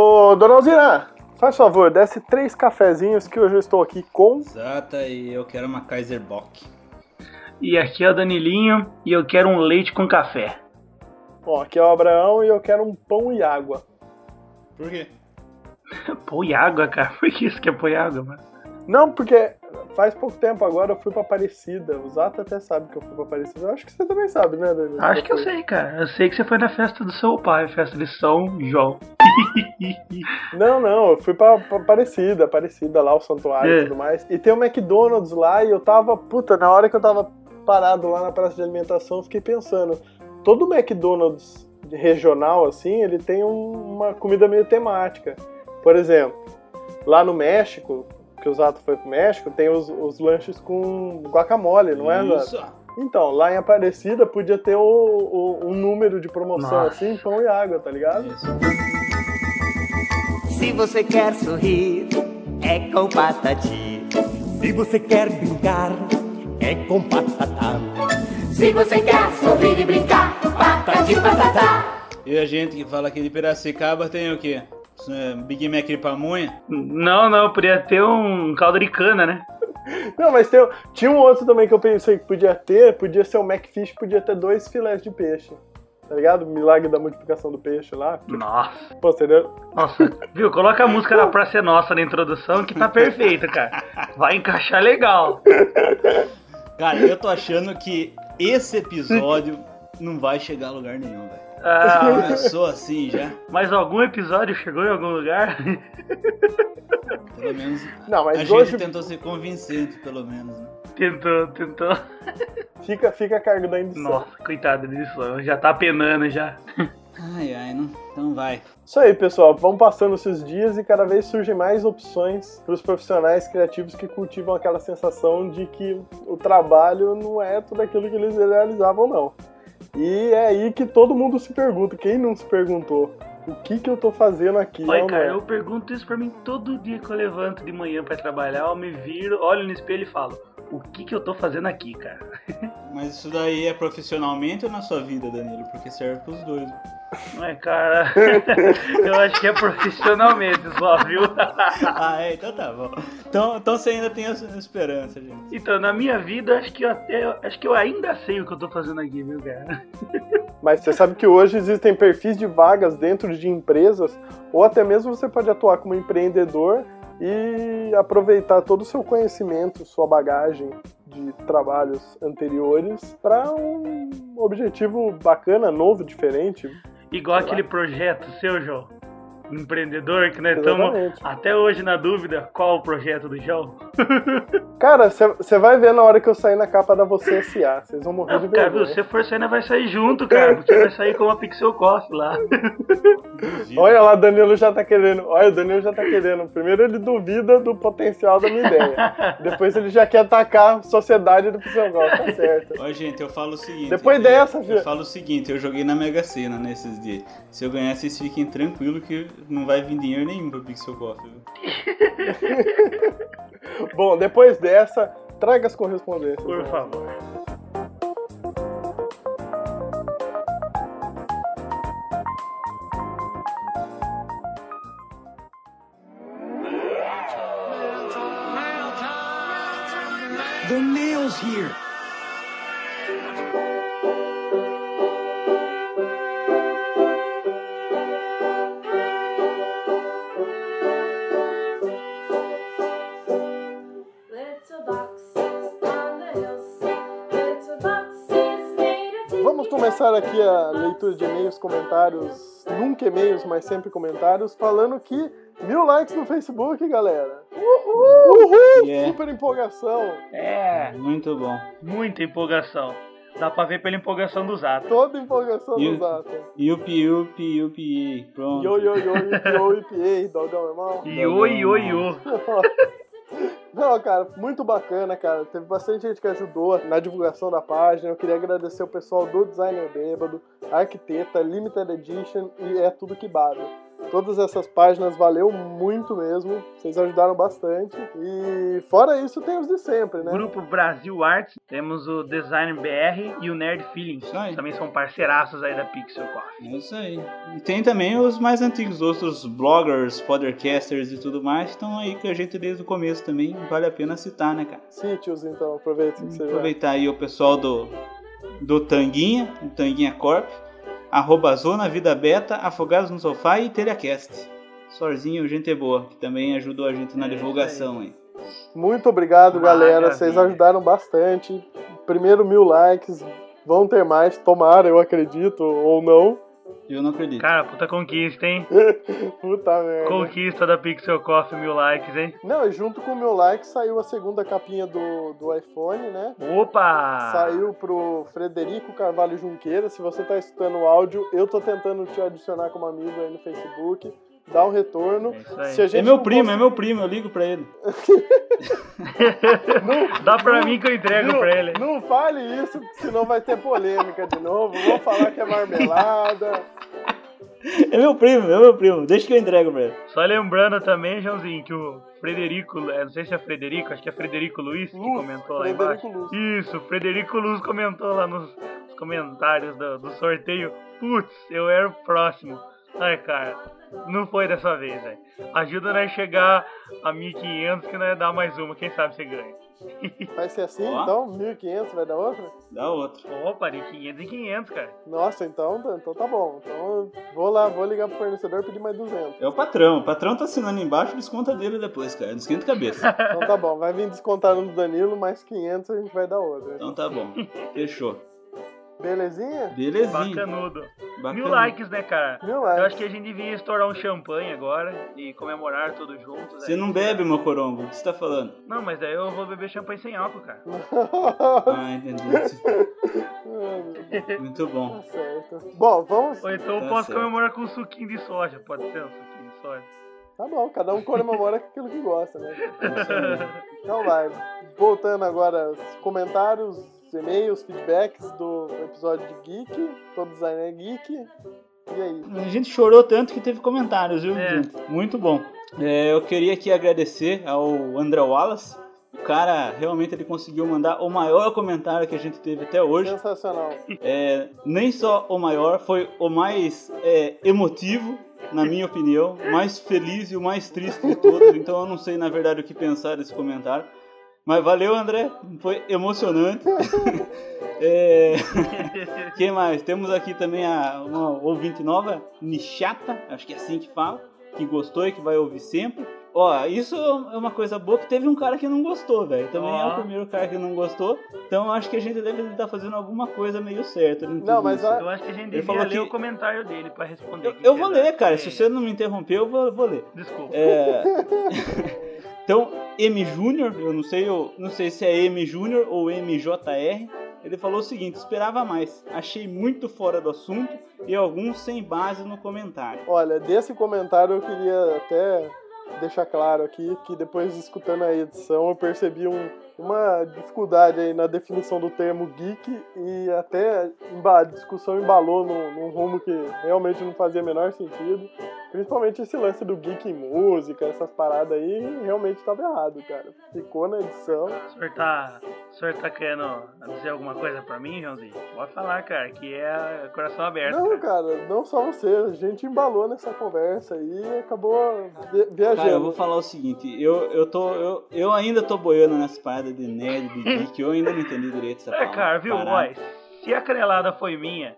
Ô, dona Alzira, faz favor, desce três cafezinhos que hoje eu estou aqui com. Exata, e eu quero uma Kaiser Bock. E aqui é o Danilinho e eu quero um leite com café. Bom, aqui é o Abraão e eu quero um pão e água. Por quê? Pô e água, cara? Por que isso que é pôr água, mano? Não, porque faz pouco tempo agora eu fui pra Aparecida. O Zato até sabe que eu fui pra Aparecida. Eu acho que você também sabe, né, Danilo? Acho que eu sei, cara. Eu sei que você foi na festa do seu pai, festa de São João. Não, não, eu fui pra, pra Aparecida, Aparecida lá, o santuário É. e tudo mais. E tem o McDonald's lá e eu tava, puta, na hora que eu tava parado lá na praça de alimentação, eu fiquei pensando, todo McDonald's regional, assim, ele tem um- uma comida meio temática. Por exemplo, lá no México, que o Zato foi pro México, tem os, os lanches com guacamole, não é, Zato? Isso. Então, lá em Aparecida podia ter o, o- um número de promoção Nossa. assim, pão e água, tá ligado? Isso. Se você quer sorrir, é com patati. Se você quer brincar, é com patatá. Se você quer sorrir e brincar, patati patatá. E a gente que fala aqui de Piracicaba tem o quê? É, Big Mac de pamonha? Não, não, podia ter um caldo de cana, né? Não, mas tem, tinha um outro também que eu pensei que podia ter, podia ser o McFish, podia ter dois filés de peixe. Tá ligado? O milagre da multiplicação do peixe lá. Nossa. Pô, entendeu? Nossa, viu? Coloca a música da Praça é Nossa na introdução que tá perfeito, cara. Vai encaixar legal. Cara, eu tô achando que esse episódio não vai chegar a lugar nenhum, velho. Ah, Começou assim já. mas algum episódio chegou em algum lugar? Pelo menos. Não, mas a gente hoje- tentou ser convincente, pelo menos, né? tentou, tentou. Fica, fica a cargo da edição. Nossa, coitado disso. Já tá penando já. Ai, ai, não. Então vai. Isso aí, pessoal. Vão passando esses dias e cada vez surgem mais opções para os profissionais criativos que cultivam aquela sensação de que o trabalho não é tudo aquilo que eles realizavam, não. E é aí que todo mundo se pergunta. Quem não se perguntou? O que, que eu tô fazendo aqui? Olha, cara, é? eu pergunto isso pra mim todo dia que eu levanto de manhã pra trabalhar. Eu me viro, olho no espelho e falo: O que que eu tô fazendo aqui, cara? Mas isso daí é profissionalmente ou na sua vida, Danilo? Porque serve pros dois. Ué, cara, eu acho que é profissionalmente só, viu? ah, é, então tá bom. Então, então você ainda tem a sua esperança, gente. Então, na minha vida, acho que eu até, acho que eu ainda sei o que eu tô fazendo aqui, viu, cara? Mas você sabe que hoje existem perfis de vagas dentro de empresas, ou até mesmo você pode atuar como empreendedor e aproveitar todo o seu conhecimento, sua bagagem de trabalhos anteriores para um objetivo bacana, novo, diferente. Igual aquele projeto seu, João. Empreendedor, que nós estamos até hoje na dúvida qual o projeto do João. Cara, você vai ver na hora que eu sair na capa da Você S.A. Vocês vão morrer de Não, cara, vergonha. se você for sair, nós vai sair junto, cara, porque vai sair com uma Pixel Coffee lá. Olha lá, Danilo já tá querendo. Olha, o Danilo já tá querendo. Primeiro ele duvida do potencial da minha ideia. Depois ele já quer atacar a sociedade do Pseugal. Tá certo. Ó, gente, eu falo o seguinte. Depois eu- dessa, eu, filho. falo o seguinte, eu joguei na Mega Sena nesses dias. Se eu ganhar, vocês fiquem tranquilos que não vai vir dinheiro nenhum pro Pixel Coffee. viu? Bom, depois dessa, traga as correspondências. Por né? favor. The nail's here. Começar aqui a leitura de e-mails, comentários, nunca e-mails, mas sempre comentários, falando que mil likes no Facebook, galera. Uhul! Uhul! Yeah. Super empolgação. É, Muito bom. muita empolgação. Dá pra ver pela empolgação dos atos. Toda empolgação dos atos. Yupi, yupi, yupi. Pronto. Yo, yo, yo, yo, IPA, dogão, irmão. Oi, oi, oi. Não, cara, muito bacana, cara. Teve bastante gente que ajudou na divulgação da página. Eu queria agradecer o pessoal do Designer Bêbado, Arquiteta, Limited Edition e É Tudo Que Bado. Todas essas páginas, valeu muito mesmo. Vocês ajudaram bastante. E fora isso, tem os de sempre, né? Grupo Brasil Arts, temos o Design BR e o Nerd Feelings. Isso aí. Também são parceiraços aí da Pixel Coffee. É isso aí. E tem também os mais antigos, outros bloggers, podcasters e tudo mais, que estão aí com a gente desde o começo também. Vale a pena citar, né, cara? Sítios, então, aproveita que você vai. Aproveitar aí o pessoal do, do Tanguinha, do Tanguinha Corp, arroba Zona Vida Beta, Afogados no Sofá e Telecast. Sorzinho, gente boa, que também ajudou a gente na É divulgação aí. Muito obrigado, galera. Vocês ajudaram bastante. Primeiro mil likes. Vão ter mais, tomara, eu acredito, ou não. Eu não acredito. Cara, puta conquista, hein? Puta merda. Conquista da Pixel Coffee, mil likes, hein? Não, e junto com o meu like saiu a segunda capinha do, do iPhone, né? Opa! Saiu pro Frederico Carvalho Junqueira. Se você tá escutando o áudio, eu tô tentando te adicionar como amigo aí no Facebook. Dá um retorno. É isso aí. Se a gente É meu não primo, cons- é meu primo, eu ligo pra ele. Dá pra mim que eu entrego não, pra ele. Não fale isso, senão vai ter polêmica de novo. Vou falar que é marmelada. É meu primo, é meu primo. Deixa que eu entrego pra ele. Só lembrando também, Joãozinho, que o Frederico, é, não sei se é Frederico, acho que é Frederico Luiz que Luz, comentou lá Frederico embaixo. Luz. Isso, Frederico Luz comentou lá nos, nos comentários do, do sorteio. Putz, eu era o próximo. Ai, cara, não foi dessa vez, velho. Ajuda nós a chegar a 1500 que nós dar mais uma, quem sabe você ganha. Vai ser assim, Ó. então? 1.500 vai dar outra? Dá outro. Opa, de 500 em 500, cara. Nossa, então, então tá bom. Então vou lá, vou ligar pro fornecedor e pedir mais 200. É o patrão. O patrão tá assinando embaixo, desconta dele depois, cara. Não esquenta a cabeça. Então tá bom, vai vir descontado no Danilo, mais 500 a gente vai dar outra. Então tá bom. Fechou. Belezinha? Belezinha. Bacanudo. Bacana. Mil likes, né, cara? Mil Eu likes. acho que a gente devia estourar um champanhe agora e comemorar todos juntos. Você aí. não bebe, meu corongo. O que você tá falando? Não, mas daí eu vou beber champanhe sem álcool, cara. Ah, entendi. Muito bom. tá certo. Bom, vamos. Ou então eu Tá posso certo. comemorar com um suquinho de soja. Pode ser um suquinho de soja. Tá bom, cada um comemora com aquilo que gosta, né? Aí. Então vai. Voltando agora aos comentários, e-mails, feedbacks do episódio de Geek. Todo design é geek. E aí? A gente chorou tanto que teve comentários, viu, É. Muito bom. É, eu queria aqui agradecer ao André Wallace. O cara realmente ele conseguiu mandar o maior comentário que a gente teve até hoje. Sensacional. É, nem só o maior, foi o mais é, emotivo, na minha opinião, o mais feliz e o mais triste de todos. Então eu não sei na verdade o que pensar desse comentário. Mas valeu, André, foi emocionante. É, Quem mais? Temos aqui também a, uma ouvinte nova, Nishata, acho que é assim que fala, que gostou e que vai ouvir sempre. Ó, isso é uma coisa boa que teve um cara que não gostou, velho. Também é Ó. o primeiro cara que não gostou. Então acho que a gente deve estar fazendo alguma coisa meio certa. em Não, mas a- Eu acho que a gente falou ler que- o comentário dele pra responder. Eu, eu vou ler, cara. É, Se você não me interromper, eu vou, vou ler. Desculpa. É... então, M Júnior, eu não sei, eu não sei se é M Júnior ou MJR. Ele falou o seguinte: esperava mais. Achei muito fora do assunto e alguns sem base no comentário. Olha, desse comentário eu queria até deixar claro aqui que depois escutando a edição eu percebi um- uma dificuldade aí na definição do termo geek e até a discussão embalou num, num rumo que realmente não fazia o menor sentido. Principalmente esse lance do geek em música, essas paradas aí, realmente estava errado, cara. Ficou na edição. O senhor tá, o senhor tá querendo dizer alguma coisa pra mim, Joãozinho? Pode falar, cara, que é coração aberto. Não, cara. cara, não só você, a gente embalou nessa conversa aí e acabou vi- Cara, eu viajando. vou falar o seguinte: eu, eu, tô, eu, eu ainda tô boiando nessa parada de nerd, de geek. Eu ainda não entendi direito essa É, palavra, cara, viu, parada. boy? Se a canelada foi minha,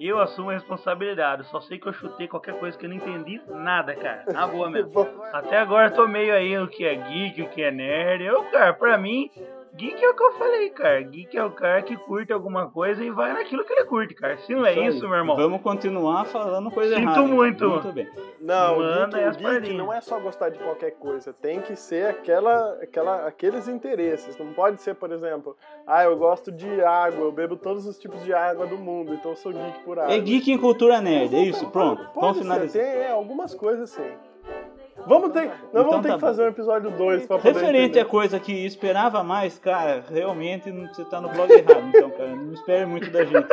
eu assumo a responsabilidade. Só sei que eu chutei qualquer coisa que eu não entendi nada, cara. Na boa mesmo. Até agora eu tô meio aí o que é geek, o que é nerd. Eu, cara, pra mim, geek é o que eu falei, cara. Geek é o cara que curte alguma coisa e vai naquilo que ele curte, cara. Se não é aí. isso, meu irmão. Vamos continuar falando coisa Sinto errada. muito. Muito bem. Não, Manda geek, o geek não é só gostar de qualquer coisa, tem que ser aquela, aquela, aqueles interesses. Não pode ser, por exemplo, ah, eu gosto de água, eu bebo todos os tipos de água do mundo, então eu sou geek por água. É geek em cultura nerd, é isso? Pronto, Pode vamos ser, finalizar. tem é, algumas coisas sim. Vamos ter, nós Então vamos ter tá que fazer um episódio 2 pra poder Referente entender. a coisa que esperava mais, cara, realmente você tá no blog errado, então, cara. Não espere muito da gente.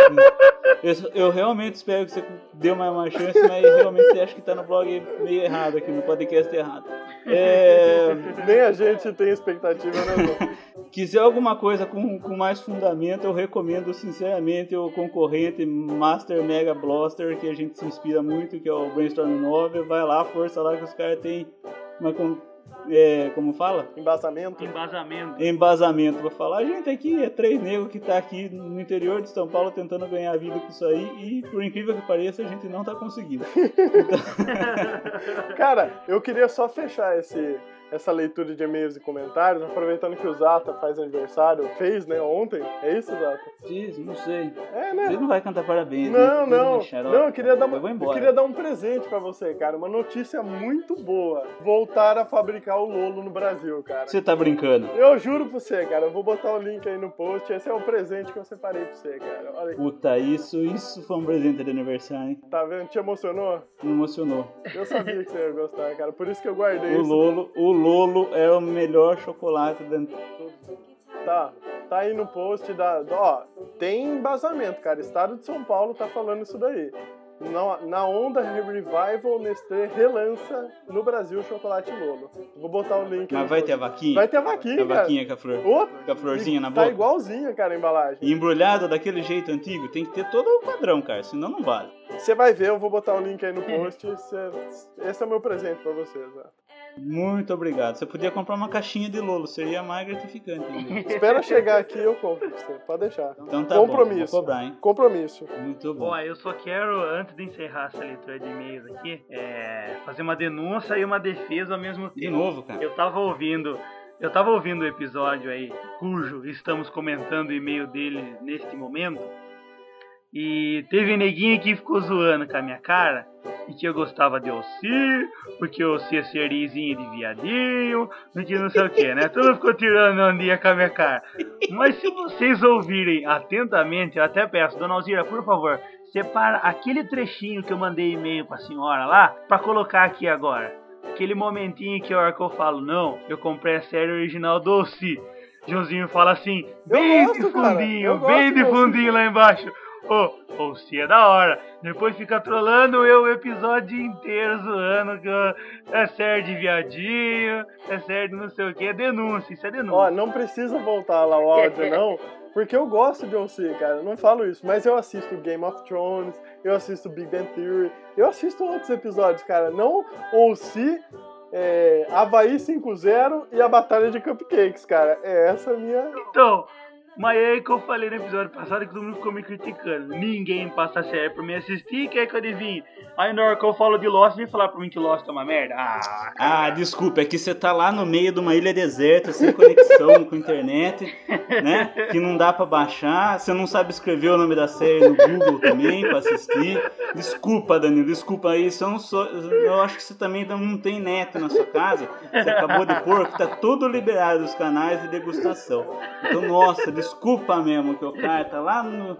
Eu, eu realmente espero que você dê uma, uma chance, mas realmente acha que tá no blog meio errado aqui, no podcast errado. É, Nem a gente tem expectativa, né, quiser alguma coisa com, com mais fundamento, eu recomendo sinceramente o concorrente Master Mega Blaster, que a gente se inspira muito, que é o Brainstorm 9. Vai lá, força lá que os caras têm uma. É, como fala? Embasamento. Embasamento. embasamento pra falar. A gente aqui é três negros que tá aqui no interior de São Paulo tentando ganhar a vida com isso aí e, por incrível que pareça, a gente não tá conseguindo. Cara, eu queria só fechar esse, essa leitura de e-mails e comentários, aproveitando que o Zata faz aniversário, fez, né, ontem. É isso, Zata? Diz, não sei. É, Você né? não vai cantar parabéns, né? Não, Depois não. xarope. Não, eu queria dar uma, Eu eu queria dar um presente pra você, cara. Uma notícia muito boa. Voltar a fabricar o Lolo no Brasil, cara. Você tá brincando? Eu juro pra você, cara. Eu vou botar o link aí no post. Esse é o presente que eu separei pra você, cara. Olha aí. Puta, isso, isso foi um presente de aniversário, hein? Tá vendo? Te emocionou? Me emocionou. Eu sabia que você ia gostar, cara. Por isso que eu guardei O isso. Lolo, o Lolo é o melhor chocolate da... Tá. Tá aí no post da. Ó, tem embasamento, cara. Estado de São Paulo tá falando isso daí. Na, na onda Revival, Nestlé relança no Brasil o chocolate Lolo. Vou botar o link. Mas vai post. ter a vaquinha? Vai ter a vaquinha, a cara. vaquinha com a flor. Ô, Com a florzinha na Tá boca? igualzinha, cara, a embalagem. E embrulhado daquele jeito antigo, tem que ter todo o padrão, cara, senão não vale. Você vai ver, eu vou botar o link aí no post. Cê- Esse é o meu presente pra vocês. ó. Muito obrigado. Você podia comprar uma caixinha de Lolo, seria mais gratificante. Espera chegar aqui eu compro pra você. Pode deixar. Então tá bom, Compromisso. cobrar, hein? Compromisso. Muito bom. Bom, eu só quero, antes de encerrar essa leitura de e-mails aqui, é, fazer uma denúncia e uma defesa ao mesmo tempo. De novo, cara. Eu tava ouvindo. Eu tava ouvindo o episódio aí, cujo estamos comentando o e-mail dele neste momento. E teve neguinho que ficou zoando com a minha cara. E que eu gostava de Ossi, porque o Ossi é serizinho de viadinho, porque não sei o que, né? Tudo ficou tirando ondinha com a minha cara. Mas se vocês ouvirem atentamente, eu até peço, Dona Alzira, por favor, separa aquele trechinho que eu mandei e-mail pra senhora lá, pra colocar aqui agora. Aquele momentinho que a hora que eu falo, não, eu comprei a série original do Ossi. Joãozinho fala assim, bem gosto, de fundinho, bem de fundinho lá embaixo. Ô, Ossi é da hora. Depois fica trolando eu o episódio inteiro zoando que eu- é série de viadinho, é série de não sei o que, é denúncia, isso é denúncia. Ó, não precisa voltar lá o áudio, não. Porque eu gosto de OC, cara. Não falo isso. Mas eu assisto Game of Thrones, eu assisto Big Bang Theory, eu assisto outros episódios, cara. Não OC, é, Havaí 5-0 e a Batalha de Cupcakes, cara. É essa a minha. Então, mas é aí que eu falei no episódio passado que todo mundo ficou me criticando. Ninguém passa série pra me assistir, quer que eu adivinhe? Aí na hora que eu falo de Lost, vem falar pra mim que Lost é uma merda. Ah, Ah, desculpa, é que você tá lá no meio de uma ilha deserta, sem conexão com internet, né? Que não dá pra baixar, você não sabe escrever o nome da série no Google também pra assistir. Desculpa, Danilo, desculpa aí, eu não sou, eu acho que você também não tem net na sua casa. Você acabou de pôr que tá tudo liberado os canais de degustação. Então, nossa, desculpa mesmo que o cara tá lá no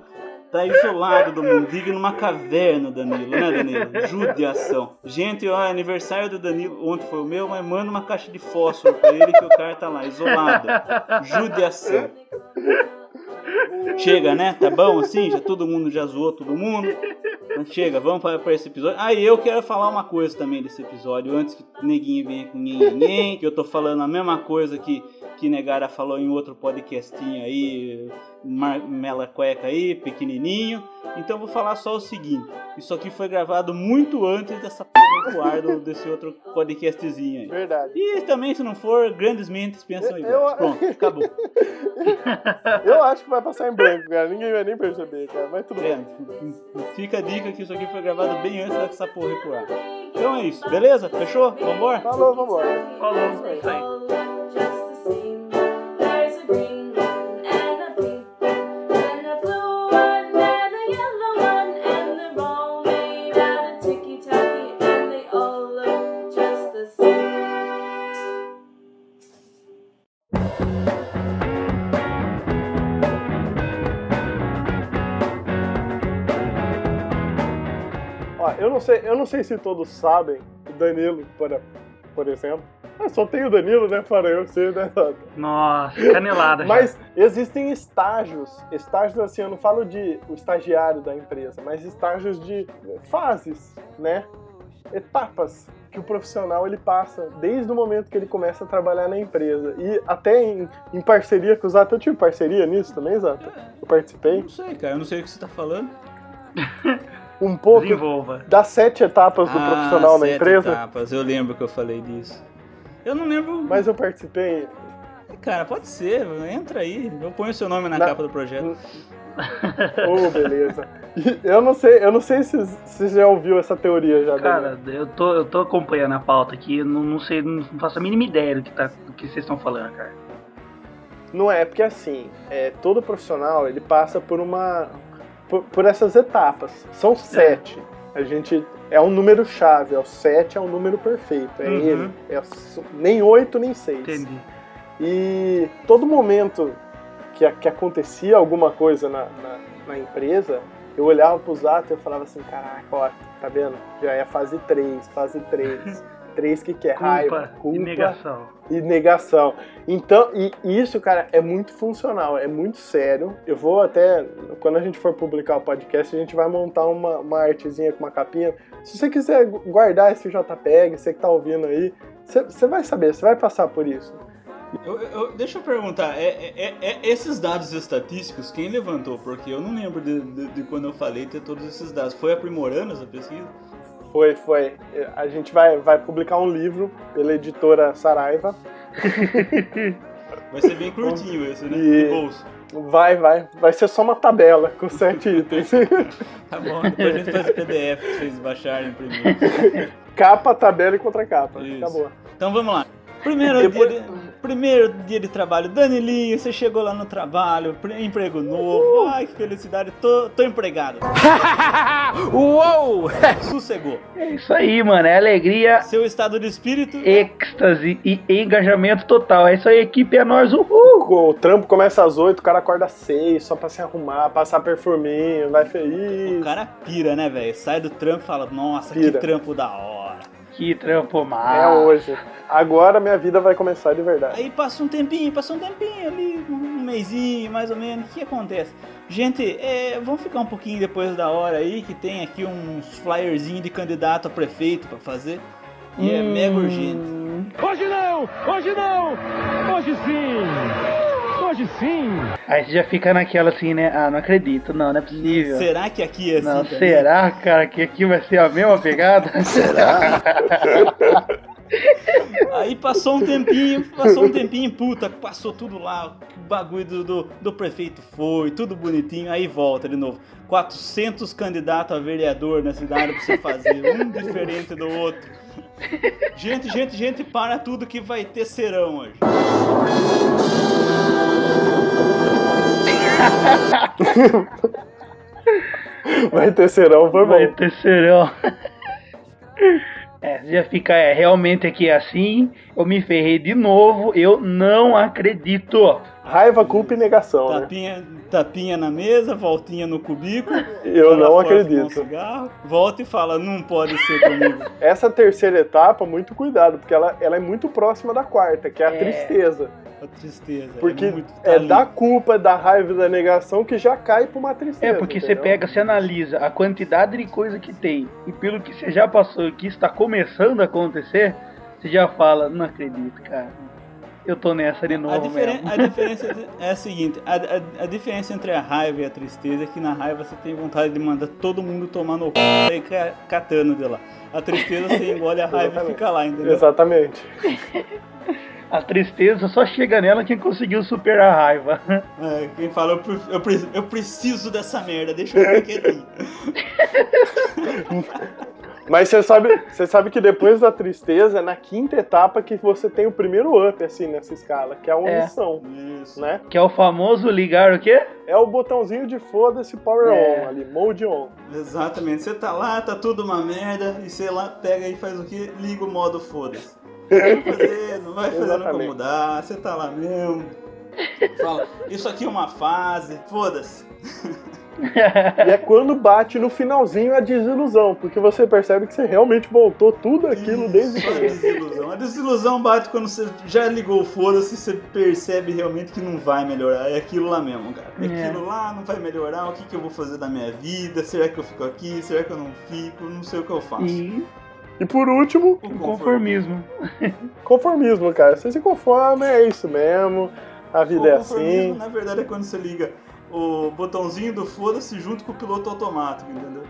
tá isolado do mundo, vive numa caverna, Danilo, né, Danilo? Judiação. Gente, ó, aniversário do Danilo, ontem foi o meu, mas manda uma caixa de fósforo pra ele que o cara tá lá, isolado. Judiação. Chega, né? Tá bom assim? Já todo mundo já zoou todo mundo. Mas chega, vamos para, esse episódio. Ah, e eu quero falar uma coisa também desse episódio, antes que neguinho venha com ninguém, que eu tô falando a mesma coisa que, que Negara falou em outro podcastinho aí, Mela Cueca aí, pequenininho. Então vou falar só o seguinte: isso aqui foi gravado muito antes dessa porra do desse outro podcastzinho aí. Verdade. E também, se não for, grandes mentes pensam Eu- igual. eu- Pronto, acabou. Eu acho que vai passar em branco, cara. Ninguém vai nem perceber, cara. Mas tudo É, bem. fica a dica que isso aqui foi gravado bem antes dessa porra ir pro ar. Então é isso, beleza? Fechou? Vambora? Falou, vambora. falou, isso aí. Eu não sei, eu não sei se todos sabem, o Danilo, para por exemplo. Eu só tenho o Danilo, né? Fora eu, você, né? Nossa, canelada. Mas existem estágios. Estágios, assim, eu não falo de o estagiário da empresa, mas estágios de fases, né? Etapas que o profissional ele passa desde o momento que ele começa a trabalhar na empresa. E até em, em parceria com o Zato. Eu tive parceria nisso também, Zato? Eu participei. Não sei, cara, eu não sei o que você tá falando. Um pouco Desenvolva. das sete etapas do Ah, profissional na sete empresa. etapas, eu lembro que eu falei disso. Eu não lembro. Mas eu participei. Cara, pode ser, entra aí. Eu ponho o seu nome na Na- capa do projeto. Oh, beleza. Eu não sei, eu não sei se você já ouviu essa teoria já. Cara, eu tô, eu tô acompanhando a pauta aqui, não, não sei, não faço a mínima ideia do que, tá, do que vocês estão falando, cara. Não é porque assim, é, todo profissional ele passa por uma por, por essas etapas. São sete. A gente é um número chave, é o sete é um número perfeito, é Uhum. ele. É nem oito nem seis. Entendi. E todo momento que, que acontecia alguma coisa na, na, na empresa, eu olhava pros atos e eu falava assim, caraca, ó, tá vendo? Já é fase 3, fase 3. 3 que que é raiva, Culpa culpa e negação. e negação. Então, e e isso, cara, é muito funcional, é muito sério. Eu vou até, quando a gente for publicar o podcast, a gente vai montar uma, uma artezinha com uma capinha. Se você quiser guardar esse JPEG, você que tá ouvindo aí, você, você vai saber, você vai passar por isso. Eu- eu- deixa eu perguntar, é, é- é- esses dados estatísticos, quem levantou? Porque eu não lembro de, de- de quando eu falei ter todos esses dados. Foi aprimorando essa pesquisa? Foi, foi. A gente vai, vai publicar um livro pela editora Saraiva. Vai ser bem curtinho esse, né? E- De bolso. Vai, vai. Vai ser só uma tabela com sete itens. Tá bom, depois a gente faz o PDF pra vocês baixarem primeiro. Capa, tabela e contracapa. Isso. Acabou. Então vamos lá. Primeiro, Depois- dia, primeiro dia de trabalho. Danilinho, você chegou lá no trabalho, pre- emprego novo. Ai, que felicidade, tô, tô empregado. Uou! Sossegou. É isso aí, mano. É alegria, Seu estado de espírito. êxtase e engajamento total. É isso aí, equipe, é nós. Uhul! O trampo começa às 8, o cara acorda às 6, só pra se arrumar, passar perfuminho, vai O feliz. cara pira, né, velho? Sai do trampo e fala, nossa, Pira. que trampo da hora. Que trampo É massa. hoje. Agora minha vida vai começar de verdade. Aí passa um tempinho, passa um tempinho ali, um mêsinho mais ou menos. O que acontece? Gente, é, vamos ficar um pouquinho depois da hora aí, que tem aqui uns flyerzinhos de candidato a prefeito pra fazer. E é mega urgente. Hoje não! Hoje não! Hoje sim! Hoje sim! Aí você já fica naquela assim, né? Ah, não acredito, não, não é possível. Será que aqui é assim? Não, também? será, cara, que aqui vai ser a mesma pegada? Aí passou um tempinho, passou um tempinho, puta, passou tudo lá, o bagulho do, do, do prefeito foi, tudo bonitinho, aí volta de novo. 400 candidatos a vereador na cidade pra você fazer, um diferente do outro. Gente, gente, gente, para tudo que vai ter serão hoje. Vai ter serão, foi Vai bom. terceirão. É, você já fica, é, realmente aqui é assim, eu me ferrei de novo, eu não acredito. Raiva, culpa e negação, né? Tapinha, tapinha na mesa, voltinha no cubículo. Eu vai não Um acredito. cigarro, volta e fala, não pode ser comigo. Essa terceira etapa, muito cuidado, porque ela, ela é muito próxima da quarta, que é a É. tristeza. A tristeza. Porque é, muito, tá é ali. da culpa, da raiva da negação que já cai pra uma tristeza. É porque você entendeu? pega, você analisa a quantidade de coisa que tem e pelo que você já passou e que está começando a acontecer, você já fala, não acredito, cara. Eu tô nessa de A, novo diferen- mesmo. a diferença é a seguinte: a, a- a diferença entre a raiva e a tristeza é que na raiva você tem vontade de mandar todo mundo tomar no c e ca- catando de lá. A tristeza você engole a raiva e fica lá, entendeu? Exatamente. A tristeza só chega nela quem conseguiu superar a raiva. É, quem fala, eu, eu eu preciso dessa merda, deixa eu ficar quietinho. Mas você sabe, você sabe que depois da tristeza, é na quinta etapa que você tem o primeiro up, assim, nessa escala, que é a omissão, Isso. né? Que é o famoso ligar o quê? É o botãozinho de foda-se power É. on ali, mode on. Exatamente. Você tá lá, tá tudo uma merda, e você lá pega e faz o quê? Liga o modo foda-se. Não vai fazer, não vai fazer nunca mudar, você tá lá mesmo. Fala, isso aqui é uma fase, foda-se. e é quando bate no finalzinho a desilusão, porque você percebe que você realmente voltou tudo aquilo desde o Só a desilusão. A desilusão bate quando você já ligou o foda-se, você percebe realmente que não vai melhorar. É aquilo lá mesmo, cara. É É. aquilo lá, não vai melhorar. O que, que eu vou fazer da minha vida? Será que eu fico aqui? Será que eu não fico? Não sei o que eu faço. E E por último, O conformismo. conformismo, cara. Você se conforma, é isso mesmo. A O vida é conformismo, assim. na verdade, é quando você liga o botãozinho do foda-se junto com o piloto automático, entendeu?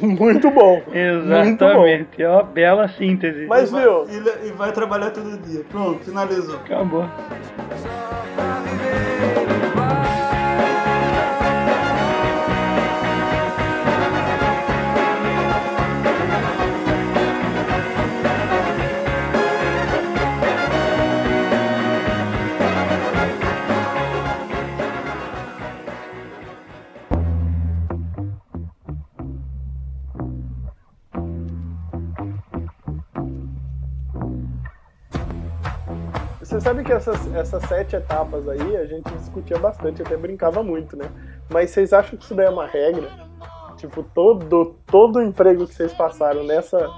Muito bom. Muito bom. Exatamente. É uma bela síntese. Mas, e, viu, e, e vai trabalhar todo dia. Pronto, finalizou. Acabou. Sabe que essas, essas sete etapas aí a gente discutia bastante, até brincava muito, né? Mas vocês acham que isso daí é uma regra? Tipo, todo, todo emprego que vocês passaram nessa,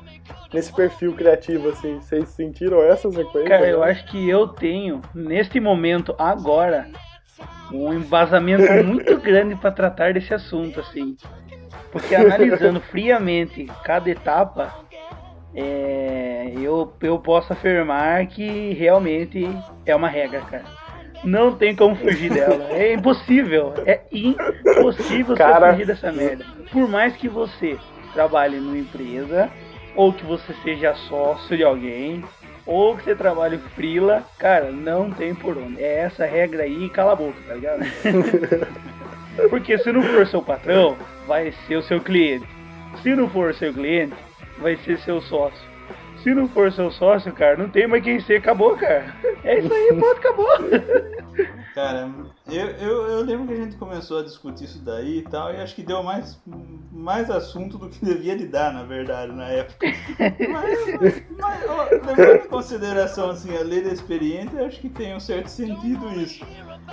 nesse perfil criativo, assim, vocês sentiram essa sequência? Cara, eu né? acho que eu tenho, neste momento, agora, um embasamento muito grande para tratar desse assunto, assim. Porque analisando friamente cada etapa, é, eu, eu posso afirmar que realmente é uma regra, cara. Não tem como fugir dela. É impossível. É impossível Cara, você fugir dessa merda. Por mais que você trabalhe numa empresa, ou que você seja sócio de alguém, ou que você trabalhe frila, cara, não tem por onde. É essa regra aí e cala a boca, tá ligado? Porque se não for seu patrão, vai ser o seu cliente. Se não for seu cliente, vai ser seu sócio. Se não for seu sócio, cara, não tem mais quem ser, acabou, cara. É isso aí, pronto, acabou. Cara, eu, eu, eu lembro que a gente começou a discutir isso daí e tal, e acho que deu mais, mais assunto do que devia de dar, na verdade, na época. Mas, mas, ó, levando em consideração assim, a lei da experiência, acho que tem um certo sentido isso.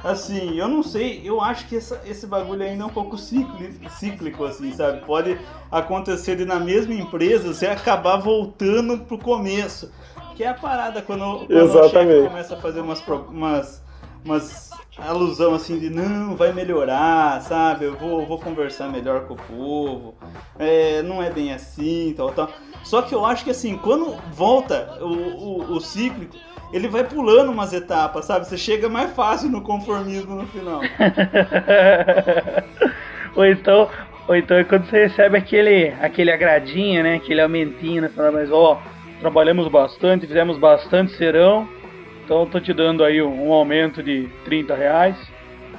Assim, eu não sei, eu acho que essa, esse bagulho ainda é um pouco cíclico, cíclico, assim, sabe? Pode acontecer de na mesma empresa você acabar voltando pro começo. Que é a parada quando, quando o chefe começa a fazer umas, umas, umas alusão assim de não, vai melhorar, sabe? Eu vou, vou conversar melhor com o povo. É, não é bem assim, tal, tal. Só que eu acho que assim, quando volta o, o, o cíclico, ele vai pulando umas etapas, sabe? Você chega mais fácil no conformismo no final. ou então, ou então é quando você recebe aquele, aquele agradinho, né? Aquele aumentinho, né? Falando, mas ó, trabalhamos bastante, fizemos bastante serão. Então tô te dando aí um, um aumento de 30 reais.